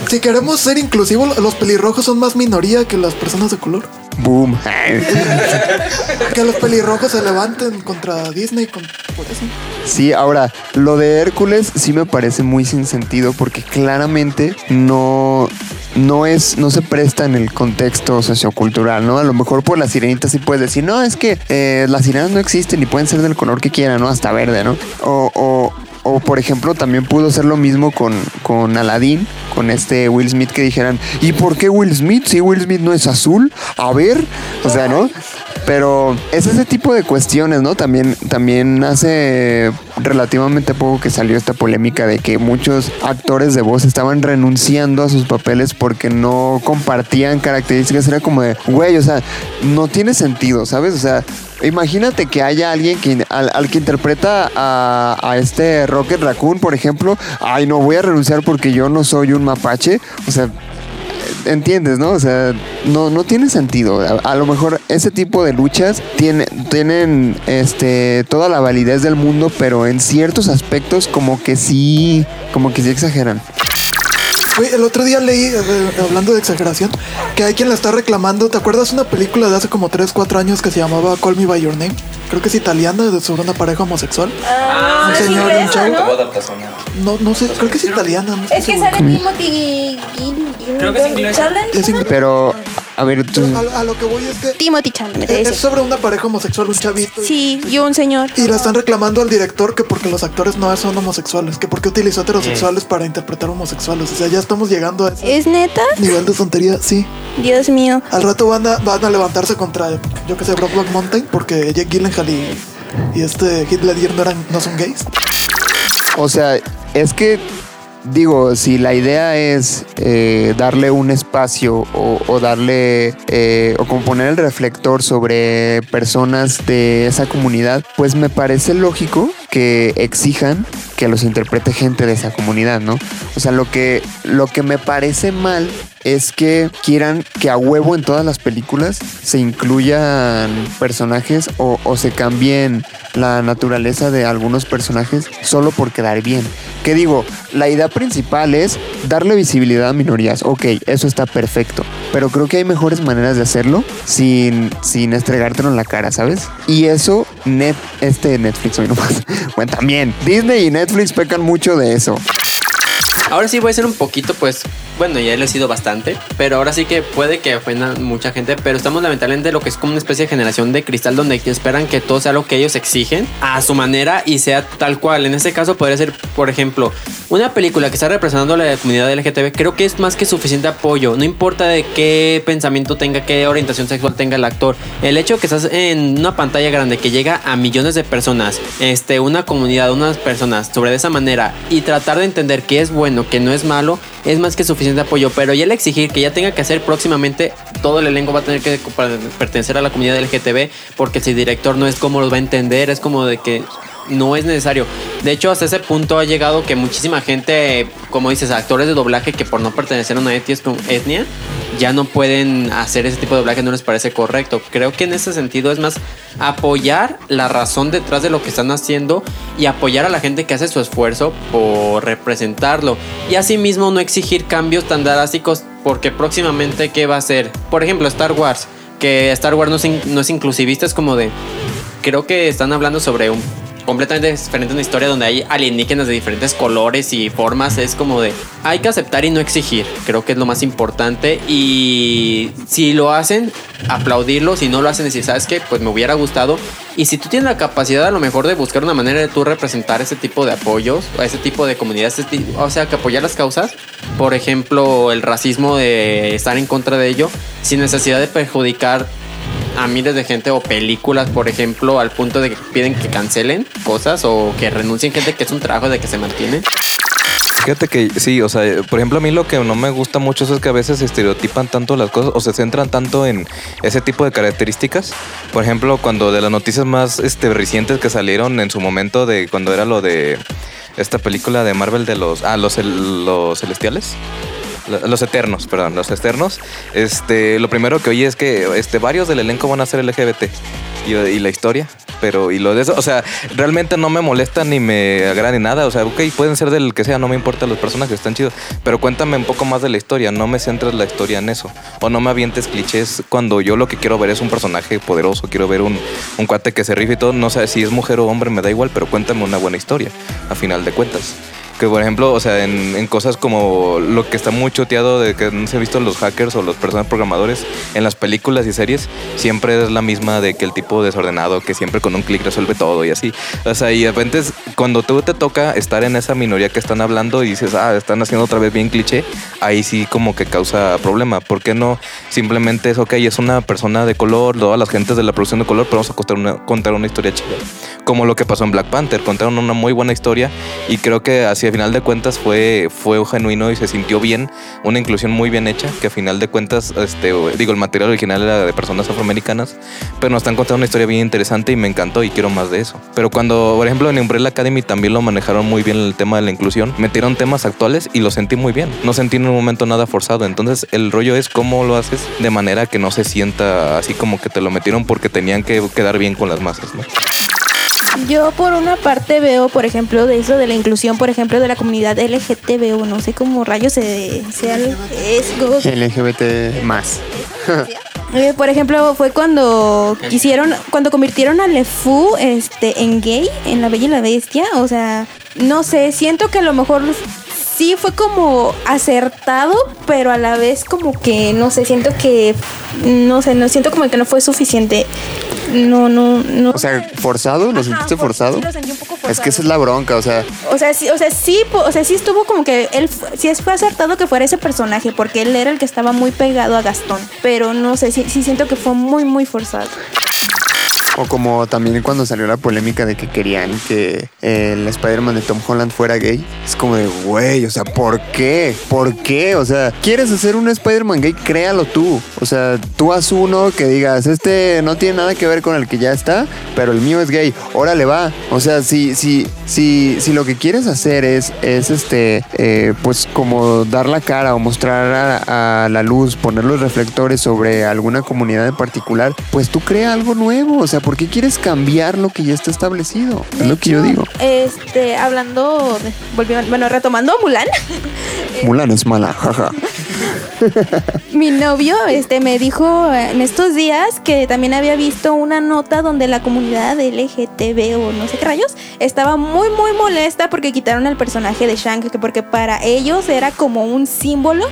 si queremos ser inclusivos, los pelirrojos son más minoría que las personas de color. Boom. *laughs* Que los pelirrojos se levanten contra Disney con, por eso. Sí, ahora, lo de Hércules sí me parece muy sin sentido porque claramente no, no es, no se presta en el contexto sociocultural, ¿no? A lo mejor por la sirenita sí puedes decir, no, es que eh, las sirenas no existen y pueden ser del color que quieran, ¿no? Hasta verde, ¿no? O, o, o, por ejemplo, también pudo ser lo mismo con, con Aladdin, con este Will Smith que dijeran, ¿y por qué Will Smith? Si Will Smith no es azul, a ver, o sea, ¿no? Pero es ese tipo de cuestiones, ¿no? También, también hace relativamente poco que salió esta polémica de que muchos actores de voz estaban renunciando a sus papeles porque no compartían características. Era como de, güey, o sea, no tiene sentido, ¿sabes? O sea, imagínate que haya alguien que, al, que interpreta a este Rocket Raccoon, por ejemplo, ay, no voy a renunciar porque yo no soy un mapache. O sea, entiendes, ¿no? O sea, no, no tiene sentido. A, lo mejor ese tipo de luchas tiene, tienen este, toda la validez del mundo, pero en ciertos aspectos como que sí, como que sí exageran. Güey, el otro día leí, eh, hablando de exageración, que hay quien la está reclamando. ¿Te acuerdas una película de hace como 3, 4 años que se llamaba Call Me By Your Name? Creo que es italiana, de- sobre una pareja homosexual. Ah, un señor y un chavo. ¿no? No, no sé, creo que es italiana. No Es que seguro. sale Timothy Creo que. Es inglés. Pero, a ver, tú... A, a lo que voy es que Timothy Chalamet, es, ese. es sobre una pareja homosexual, un chavito. Sí, y un señor. Y la están reclamando al director que porque los actores no son homosexuales, que porque utilizó heterosexuales para interpretar homosexuales. O sea, ya estamos llegando a ese ¿Es neta? nivel de tontería, sí. Dios mío. Al rato van a, van a levantarse contra, yo que sé, Brokeback Mountain, porque Jake Gyllenhaal y, y este Heath Ledger no, eran, no son gays. O sea, es que digo, si la idea es eh, darle un espacio o, darle eh, o como poner el reflector sobre personas de esa comunidad, pues me parece lógico que exijan que los interprete gente de esa comunidad, ¿no? O sea, lo que, lo que me parece mal es que quieran que a huevo en todas las películas se incluyan personajes o, se cambien la naturaleza de algunos personajes solo por quedar bien. Que digo, la idea principal es darle visibilidad a minorías. Ok, eso está perfecto. Pero creo que hay mejores maneras de hacerlo sin, sin estregártelo en la cara, ¿sabes? Y eso, net, este Netflix hoy nomás. *laughs* Bueno, también. Disney y Netflix pecan mucho de eso. Ahora sí voy a ser un poquito, pues, bueno, ya lo he sido bastante, pero ahora sí que puede que ofenda mucha gente, pero estamos lamentablemente lo que es como una especie de generación de cristal donde esperan que todo sea lo que ellos exigen a su manera y sea tal cual. En este caso podría ser, por ejemplo, una película que está representando a la comunidad LGTB, creo que es más que suficiente apoyo, no importa de qué pensamiento tenga, qué orientación sexual tenga el actor. El hecho que estás en una pantalla grande que llega a millones de personas, este, una comunidad, unas personas sobre de esa manera y tratar de entender qué es bueno, qué no es malo, es más que suficiente apoyo. Pero ya el exigir que ya tenga que hacer próximamente, todo el elenco va a tener que pertenecer a la comunidad LGTB, porque si el director no es como los va a entender, es como de que no es necesario. De hecho, hasta ese punto ha llegado que muchísima gente, como dices, actores de doblaje que por no pertenecer a una etnia, ya no pueden hacer ese tipo de doblaje, no les parece correcto. Creo que en ese sentido es más apoyar la razón detrás de lo que están haciendo y apoyar a la gente que hace su esfuerzo por representarlo. Y asimismo no exigir cambios tan drásticos porque próximamente, ¿qué va a ser? Por ejemplo, Star Wars. Que Star Wars no es, no es inclusivista, es como de... Creo que están hablando sobre un completamente diferente una historia donde hay alienígenas de diferentes colores y formas. Es como de hay que aceptar y no exigir. Creo que es lo más importante. Y si lo hacen, aplaudirlo. Si no lo hacen, decir, ¿sabes qué? Pues me hubiera gustado. Y si tú tienes la capacidad a lo mejor de buscar una manera de tú representar ese tipo de apoyos, a ese tipo de comunidades, o sea, que apoyar las causas, por ejemplo, el racismo de estar en contra de ello, sin necesidad de perjudicar a miles de gente o películas, por ejemplo, al punto de que piden que cancelen cosas o que renuncien gente que es un trabajo de que se mantiene. Fíjate que sí, o sea, por ejemplo, a mí lo que no me gusta mucho es que a veces estereotipan tanto las cosas o se centran tanto en ese tipo de características. Por ejemplo, cuando de las noticias más este, recientes que salieron en su momento de cuando era lo de esta película de Marvel de los ah, los, los celestiales los eternos, perdón, los eternos, este, lo primero que oí es que este, varios del elenco van a ser LGBT. Y, la historia, pero y lo de eso, o sea, realmente no me molesta ni me agrada ni nada, o sea, ok, pueden ser del que sea, no me importa, los personajes están chidos, pero cuéntame un poco más de la historia, no me centres la historia en eso, o no me avientes clichés cuando yo lo que quiero ver es un personaje poderoso, quiero ver un, un cuate que se rife y todo, no sé si es mujer o hombre, me da igual, pero cuéntame una buena historia, a final de cuentas. Que por ejemplo, o sea, en, cosas como lo que está muy choteado de que no se ha visto los hackers o los personas programadores en las películas y series, siempre es la misma de que el tipo desordenado que siempre con un clic resuelve todo y así. O sea, y de repente cuando tú te toca estar en esa minoría que están hablando y dices, ah, están haciendo otra vez bien cliché, ahí sí como que causa problema. ¿Por qué no simplemente es, ok, es una persona de color, todas las gentes de la producción de color, pero vamos a contar una, contar una historia chida? Como lo que pasó en Black Panther, contaron una muy buena historia y creo que así a final de cuentas fue, fue genuino y se sintió bien, una inclusión muy bien hecha, que a final de cuentas, este, digo, el material original era de personas afroamericanas, pero nos están contando una historia bien interesante y me encantó y quiero más de eso. Pero cuando, por ejemplo, en Umbrella Academy también lo manejaron muy bien el tema de la inclusión, metieron temas actuales y lo sentí muy bien, no sentí en un momento nada forzado, entonces el rollo es cómo lo haces de manera que no se sienta así como que te lo metieron porque tenían que quedar bien con las masas. Yo por una parte veo, por ejemplo, de eso de la inclusión, por ejemplo, de la comunidad LGTB, no sé cómo rayos se, sea LGBT más. *laughs* Eh, por ejemplo, fue cuando quisieron, cuando convirtieron a LeFou este, en gay, en La Bella y la Bestia. O sea, no sé, siento que a lo mejor sí fue como acertado, pero a la vez como que, no sé, siento que, no sé, no siento como que no fue suficiente no, no, no. O sea, forzado, ¿lo sentiste forzado? Sí, lo sentí un poco forzado. Es que esa es la bronca, o sea. O sea, sí, o sea, sí, o sea, sí estuvo como que él, sí fue acertado que fuera ese personaje, porque él era el que estaba muy pegado a Gastón. Pero no sé, sí, sí siento que fue muy, muy forzado. Como también cuando salió la polémica de que querían que el Spider-Man de Tom Holland fuera gay. Es como de, güey, o sea, ¿por qué? ¿Por qué? O sea, ¿quieres hacer un Spider-Man gay? Créalo tú. O sea, tú haz uno que digas, este no tiene nada que ver con el que ya está, pero el mío es gay. Órale, va. O sea, si, si, si, si lo que quieres hacer es, es este, eh, pues como dar la cara o mostrar a, la luz, poner los reflectores sobre alguna comunidad en particular, pues tú crea algo nuevo. O sea, ¿por qué quieres cambiar lo que ya está establecido? es lo que yo digo. Este, hablando, volviendo, bueno, retomando a Mulan. *laughs* Mulan es mala, jaja. *laughs* Mi novio este, me dijo en estos días que también había visto una nota donde la comunidad LGTB o no sé qué rayos estaba muy muy molesta porque quitaron al personaje de Shang, porque para ellos era como un símbolo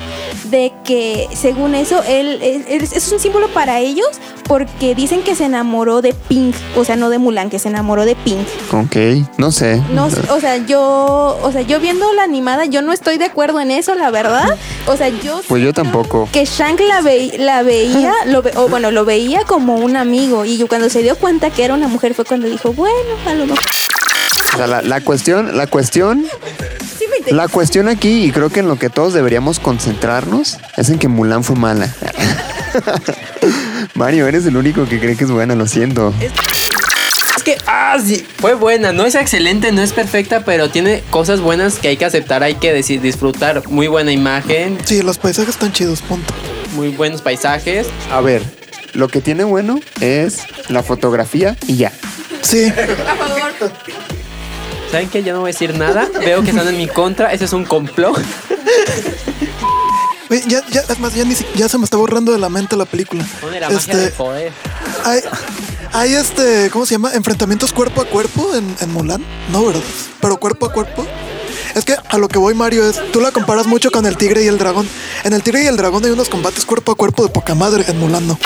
de que según eso él, es un símbolo para ellos porque dicen que se enamoró de Pink, o sea, no de Mulan, que se enamoró de Pink. Ok, no sé. No, o sea, yo, o sea, yo viendo la animada, yo no estoy de acuerdo en eso, la verdad. O sea, yo Pues yo tampoco. Que Shank la, la veía, lo o bueno, lo veía como un amigo y yo cuando se dio cuenta que era una mujer fue cuando dijo, bueno, a lo mejor o sea, la, la, cuestión, la cuestión. La cuestión aquí, y creo que en lo que todos deberíamos concentrarnos, es en que Mulan fue mala. *laughs* Mario, eres el único que cree que es buena, lo siento. Es que, ah, sí, fue buena. No es excelente, no es perfecta, pero tiene cosas buenas que hay que aceptar, hay que decir, disfrutar. Muy buena imagen, Sí, los paisajes están chidos, punto. muy buenos paisajes. A ver, lo que tiene bueno es la fotografía y ya. Sí, ¿Saben qué? Ya no voy a decir nada. Veo que están en mi contra. Ese es un complot. *laughs* Oye, ya, ya, es más, ya, ni ya se me está borrando de la mente la película. Pone la magia del Este, poder. hay, hay este, ¿cómo se llama? Enfrentamientos cuerpo a cuerpo en, en Mulan. No, ¿verdad? Pero cuerpo a cuerpo. Es que a lo que voy, Mario, es, tú la comparas mucho con el tigre y el dragón. En el tigre y el dragón hay unos combates cuerpo a cuerpo de poca madre, en Mulan no.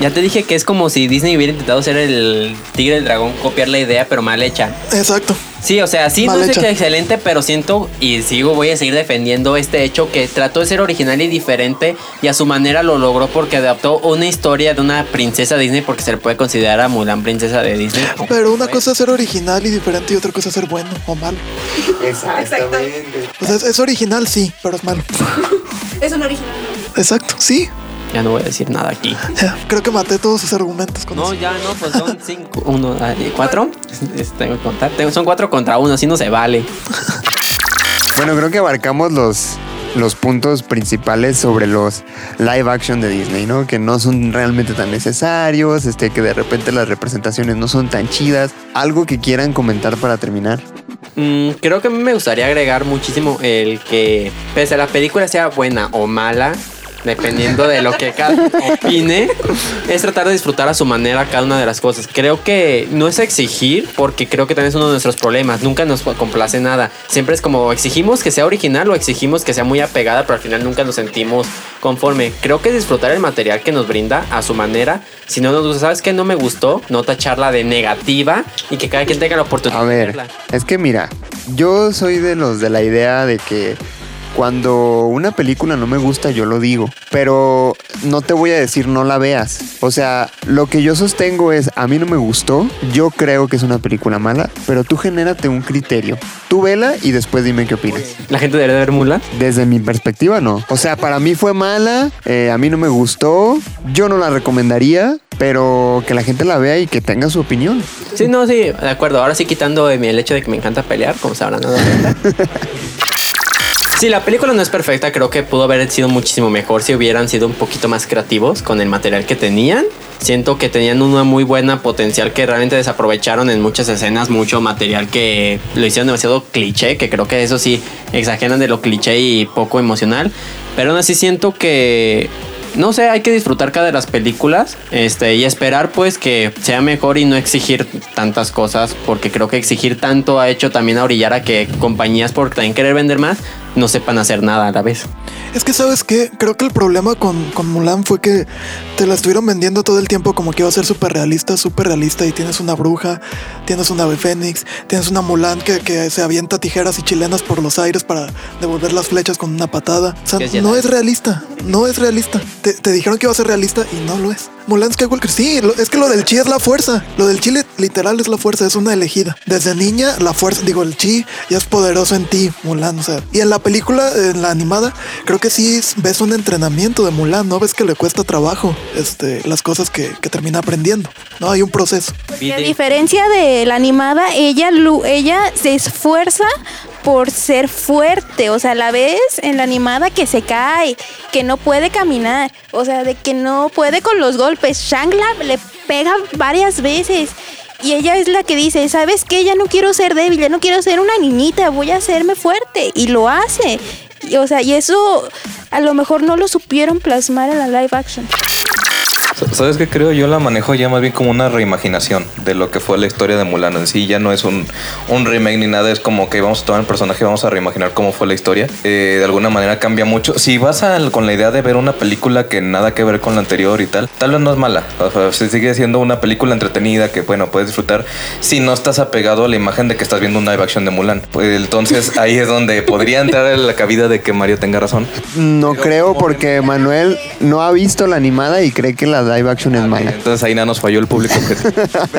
Ya te dije que es como si Disney hubiera intentado ser el tigre del dragón, copiar la idea, pero mal hecha. Exacto. Sí, o sea, sí, Mal no sé que excelente, pero siento y sigo, voy a seguir defendiendo este hecho que trató de ser original y diferente y a su manera lo logró porque adaptó una historia de una princesa Disney porque se le puede considerar a Mulan princesa de Disney. Pero una cosa es ser original y diferente y otra cosa es ser bueno o malo. Exactamente. O sea, es, es original, sí, pero es malo. Es un original. Exacto, sí. Ya no voy a decir nada aquí. *laughs* Ya, creo que maté todos sus argumentos con No, eso. ya no, pues son *laughs* cinco, uno, ah, cuatro. Tengo que contar. Tengo- son cuatro contra uno, así no se vale. *laughs* Bueno, creo que abarcamos los, los puntos principales sobre los live action de Disney, ¿no? Que no son realmente tan necesarios, este, que de repente las representaciones no son tan chidas. Algo que quieran comentar para terminar. Mm, creo que me gustaría agregar muchísimo el que, pese a la película sea buena o mala, dependiendo de lo que cada opine, es tratar de disfrutar a su manera cada una de las cosas. Creo que no es exigir, porque creo que también es uno de nuestros problemas. Nunca nos complace nada. Siempre es como exigimos que sea original o exigimos que sea muy apegada, pero al final nunca nos sentimos conforme. Creo que disfrutar el material que nos brinda a su manera. Si no nos gusta, ¿sabes qué? No me gustó, no tacharla de negativa y que cada quien tenga la oportunidad A ver, es que mira, yo soy de los de la idea de que cuando una película no me gusta, yo lo digo, pero no te voy a decir no la veas. O sea, lo que yo sostengo es, a mí no me gustó, yo creo que es una película mala, pero tú genérate un criterio. Tú vela y después dime qué opinas. La gente debería ver Mulan. Desde mi perspectiva, no. O sea, para mí fue mala, eh, a mí no me gustó, yo no la recomendaría, pero que la gente la vea y que tenga su opinión. Sí, no, sí, de acuerdo. Ahora sí quitando el hecho de que me encanta pelear, como se cuenta. *laughs* Sí, la película no es perfecta, creo que pudo haber sido muchísimo mejor si hubieran sido un poquito más creativos con el material que tenían. Siento que tenían una muy buena potencial que realmente desaprovecharon en muchas escenas, mucho material que lo hicieron demasiado cliché, que creo que eso sí exageran de lo cliché y poco emocional. Pero aún así siento que no sé, hay que disfrutar cada de las películas este, y esperar pues que sea mejor y no exigir tantas cosas porque creo que exigir tanto ha hecho también a orillar a que compañías por también querer vender más no sepan hacer nada a la vez. Es que, ¿sabes qué? Creo que el problema con, con Mulan fue que te la estuvieron vendiendo todo el tiempo como que iba a ser súper realista, súper realista. Y tienes una bruja, tienes una ave fénix, tienes una Mulan que, que se avienta tijeras y chilenas por los aires para devolver las flechas con una patada. O sea, no es realista, no es realista. Te, te dijeron que iba a ser realista y no lo es. Mulan Skywalker, sí, lo- es que lo del chi es la fuerza. Lo del chi li- literal es la fuerza, es una elegida. Desde niña, la fuerza, digo, el chi ya es poderoso en ti, Mulan. O sea, y en la película, en la animada, creo que sí es- ves un entrenamiento de Mulan, ¿no? Ves que le cuesta trabajo este, las cosas que, que termina aprendiendo. No, hay un proceso. Y a diferencia de la animada, ella, lu- ella se esfuerza por ser fuerte. O sea, la ves en la animada que se cae, que no puede caminar. O sea, de que no puede con los golpes. Shangla le pega varias veces. Y ella es la que dice, ¿sabes qué? Ya no quiero ser débil, ya no quiero ser una niñita, voy a hacerme fuerte. Y lo hace. Y, o sea, y eso a lo mejor no lo supieron plasmar en la live action. ¿Sabes qué creo? Yo la manejo ya más bien como una reimaginación de lo que fue la historia de Mulan en sí. Ya no es un, un remake ni nada, es como que vamos a tomar el personaje y vamos a reimaginar cómo fue la historia. Eh, de alguna manera cambia mucho. Si vas al- con la idea de ver una película que nada que ver con la anterior y tal, tal vez no es mala. O sea, se sigue siendo una película entretenida que, bueno, puedes disfrutar si no estás apegado a la imagen de que estás viendo un live action de Mulan. Pues, entonces *laughs* ahí es donde podría entrar en la cabida de que Mario tenga razón. No creo porque Manuel no ha visto la animada y cree que las live action es mala. Entonces ahí nada nos falló el público.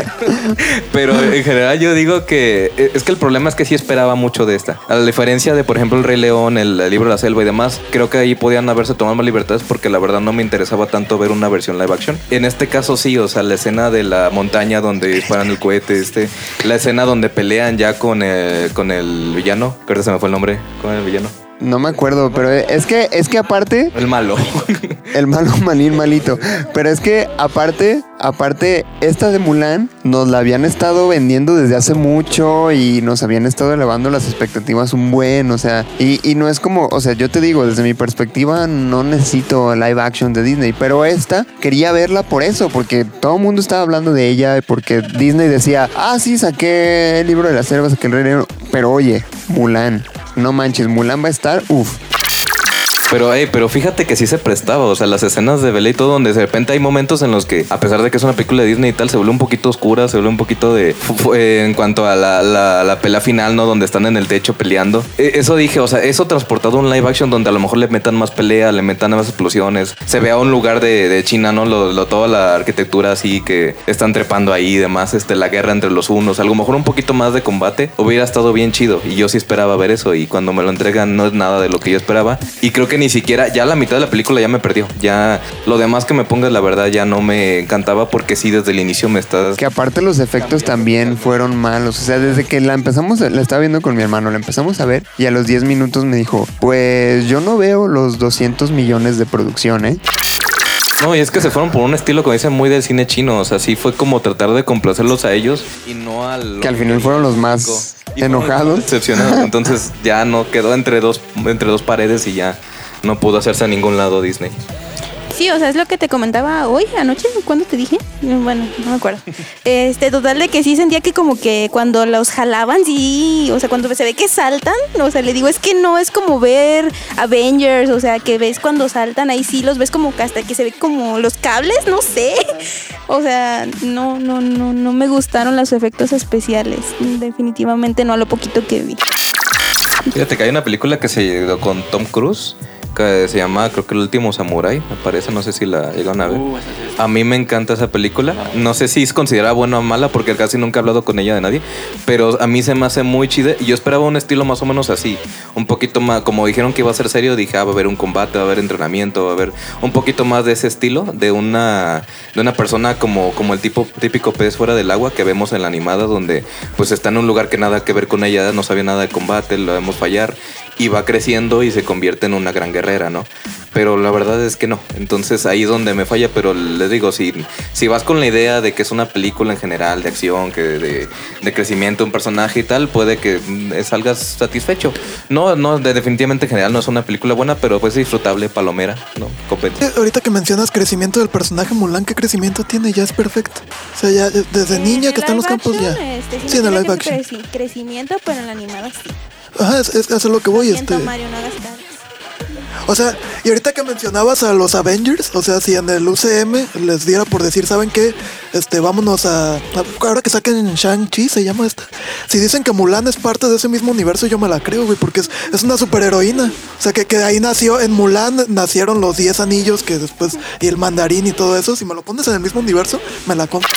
*laughs* Pero en general yo digo que eh, es que el problema es que sí esperaba mucho de esta. A la diferencia de, por ejemplo, El Rey León, el, el libro de la selva y demás, creo que ahí podían haberse tomado más libertades porque la verdad no me interesaba tanto ver una versión live action. En este caso sí, o sea, la escena de la montaña donde disparan el cohete, este, la escena donde pelean ya con el, con el villano, que ahorita se me fue el nombre, con el villano. No me acuerdo, pero es que, es que aparte, El malo. el malo *laughs* malín malito. Pero es que aparte, aparte, esta de Mulan nos la habían estado vendiendo desde hace mucho y nos habían estado elevando las expectativas un buen, o sea, y, y no es como, o sea, yo te digo, desde mi perspectiva no necesito live action de Disney, pero esta quería verla por eso, porque todo el mundo estaba hablando de ella, porque Disney decía, ah, sí, saqué el libro de la selva, saqué el rey León", pero oye, Mulan. No manches, Mulan va a estar, uff. Pero, hey, pero fíjate que sí se prestaba, o sea, las escenas de Bella y todo, donde de repente hay momentos en los que, a pesar de que es una película de Disney y tal, se vuelve un poquito oscura, se vuelve un poquito de... eh, en cuanto a la, la- pelea final, ¿no? Donde están en el techo peleando. Eh, Eso dije, o sea, eso transportado a un live action donde a lo mejor le metan más pelea, le metan más explosiones. Se vea un lugar de, de China, ¿no? Lo, lo- toda la arquitectura así que están trepando ahí y demás, este, la guerra entre los unos. A lo mejor un poquito más de combate hubiera estado bien chido. Y yo sí esperaba ver eso. Y cuando me lo entregan no es nada de lo que yo esperaba. Y creo que ni siquiera, ya la mitad de la película ya me perdió. Ya lo demás que me pongas, la verdad, ya no me encantaba porque sí, desde el inicio me estás... Que aparte los efectos también fueron malos. O sea, desde que la empezamos, la estaba viendo con mi hermano, la empezamos a ver y a los 10 minutos me dijo, pues yo no veo los 200 millones de producción, ¿eh? No, y es que se fueron por un estilo, como dicen, muy del cine chino. O sea, sí fue como tratar de complacerlos a ellos y no al... Que al final fueron los más enojados. Decepcionados. Entonces ya no quedó entre dos, entre dos paredes y ya no pudo hacerse a ningún lado Disney. Sí, o sea, es lo que te comentaba hoy, anoche, ¿cuándo te dije? Bueno, no me acuerdo. *laughs* Este, total de que sí sentía que como que cuando los jalaban, sí, o sea, cuando se ve que saltan, o sea, le digo, es que no es como ver Avengers, o sea, que ves cuando saltan, ahí sí los ves como que hasta que se ve como los cables, no sé. *laughs* O sea, no, no, no, no me gustaron los efectos especiales, definitivamente no a lo poquito que vi. Fíjate que hay una película que se llegó con Tom Cruise que se llama, creo que El último Samurai, me parece, no sé si la llegaron a ver. Uh, A mí me encanta esa película. No sé si es considerada buena o mala porque casi nunca he hablado con ella de nadie. Pero a mí se me hace muy chida. Y yo esperaba un estilo más o menos así. Un poquito más, como dijeron que iba a ser serio, dije, ah, va a haber un combate, va a haber entrenamiento, va a haber un poquito más de ese estilo. De una, de una persona como, como el tipo típico pez fuera del agua que vemos en la animada, donde pues está en un lugar que nada que ver con ella, no sabía nada de combate, lo vemos fallar. Y va creciendo y se convierte en una gran guerrera, ¿no? Pero la verdad es que no. Entonces ahí es donde me falla, pero les digo, si, si vas con la idea de que es una película en general de acción, que de, de crecimiento de un personaje y tal, puede que mm, salgas satisfecho. No, no, de- definitivamente en general no es una película buena, pero pues disfrutable, palomera, ¿no? Copete. Eh, Ahorita que mencionas crecimiento del personaje Mulan, ¿qué crecimiento tiene? Ya es perfecto. O sea, ya eh, desde niña que está en los campos ya. Este, sí, en el live action. creci- crecimiento, pero en la animada sí. Ajá, es, es, es lo que voy. Siento, Este. Mario, no hagas caras. O sea, y ahorita que mencionabas a los Avengers, o sea, si en el UCM les diera por decir, ¿saben qué? Este, vámonos a. a- ahora que saquen Shang-Chi, se llama esta. Si dicen que Mulan es parte de ese mismo universo, yo me la creo, güey, porque es, es una superheroína. O sea, que, que ahí nació, en Mulan nacieron los 10 anillos que después. y el mandarín y todo eso. Si me lo pones en el mismo universo, me la compro.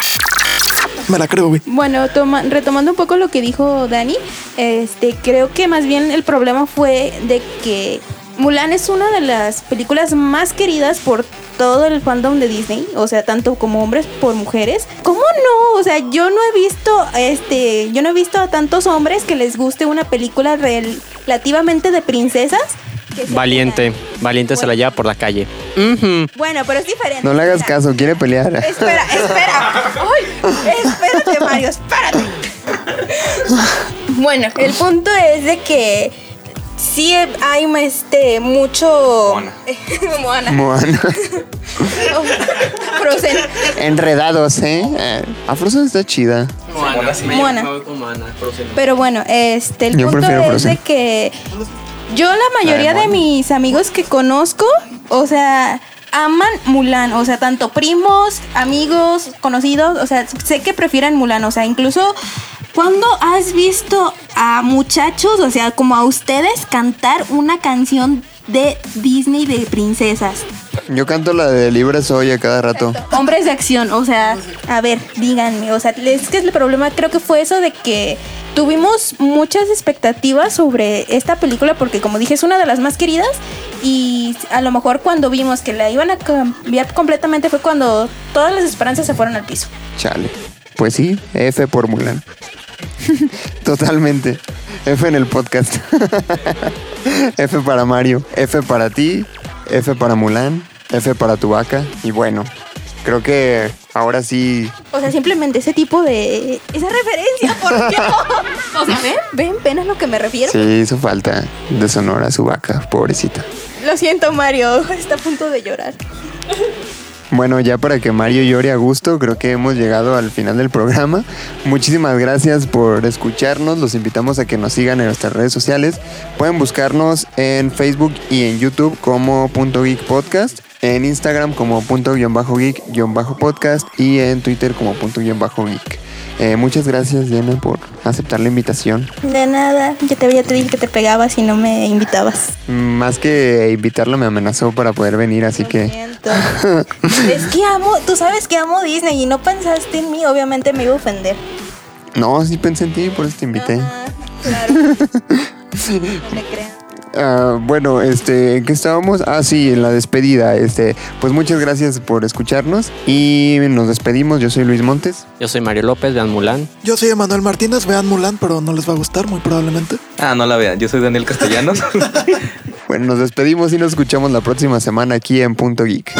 *laughs* Me la creo, güey. Bueno, toma- retomando un poco lo que dijo Dani, este, creo que más bien el problema fue de que Mulan es una de las películas más queridas por todo el fandom de Disney, o sea, tanto como hombres por mujeres. ¿Cómo no? O sea, yo no he visto, este, yo no he visto a tantos hombres que les guste una película relativamente de princesas. Valiente, valiente se la lleva por la calle. Ujú. Bueno, pero es diferente. No le hagas espera. caso, quiere pelear. Espera, espera. *laughs* Uy, espérate, Mario, espérate. Bueno, el punto es de que sí hay este mucho Moana. *laughs* Moana. Moana. *laughs* Frozen. Enredados, ¿eh? Eh, A Frozen está chida. Moana. me Moana. Pero bueno, este el Yo punto prefiero es Frozen. de que yo la mayoría de mis amigos que conozco, o sea, aman Mulan, o sea, tanto primos, amigos, conocidos, o sea, sé que prefieren Mulan, o sea, incluso ¿Cuándo has visto a muchachos, o sea, como a ustedes, cantar una canción de Disney de princesas? Yo canto la de Libre Soy a cada rato. Hombres de acción, o sea, a ver, díganme, o sea, es que el problema creo que fue eso de que tuvimos muchas expectativas sobre esta película porque como dije es una de las más queridas y a lo mejor cuando vimos que la iban a cambiar completamente fue cuando todas las esperanzas se fueron al piso. Chale. Pues sí, F por Mulan. *laughs* Totalmente. F en el podcast. *laughs* F para Mario. F para ti. F para Mulan. F para tu vaca. Y bueno, creo que ahora sí. O sea, simplemente ese tipo de. Esa referencia, por Dios. *laughs* O sea, ven, ven, ven a lo que me refiero. Sí, hizo falta deshonor a su vaca, pobrecita. Lo siento, Mario. *laughs* Está a punto de llorar. Bueno, ya para que Mario llore a gusto, creo que hemos llegado al final del programa. Muchísimas gracias por escucharnos. Los invitamos a que nos sigan en nuestras redes sociales. Pueden buscarnos en Facebook y en YouTube como Punto Geek Podcast, en Instagram como Punto Bajo Geek Bajo Podcast y en Twitter como Punto Bajo Geek. Eh, muchas gracias, Diana, por aceptar la invitación. De nada, yo te, ya te dije que te pegabas y no me invitabas. Más que invitarlo, me amenazó para poder venir, así que. Es que amo, tú sabes que amo Disney y no pensaste en mí, obviamente me iba a ofender. No, sí pensé en ti, por eso te invité. claro. me crean. Ah, bueno, este, ¿en qué estábamos? Ah, sí, en la despedida. Este, pues muchas gracias por escucharnos y nos despedimos. Yo soy Luis Montes. Yo soy Mario López, vean Mulan. Yo soy Emanuel Martínez, vean Mulan, pero no les va a gustar muy probablemente. Ah, no la vean. Yo soy Daniel Castellanos. *laughs* bueno, nos despedimos y nos escuchamos la próxima semana aquí en Punto Geek.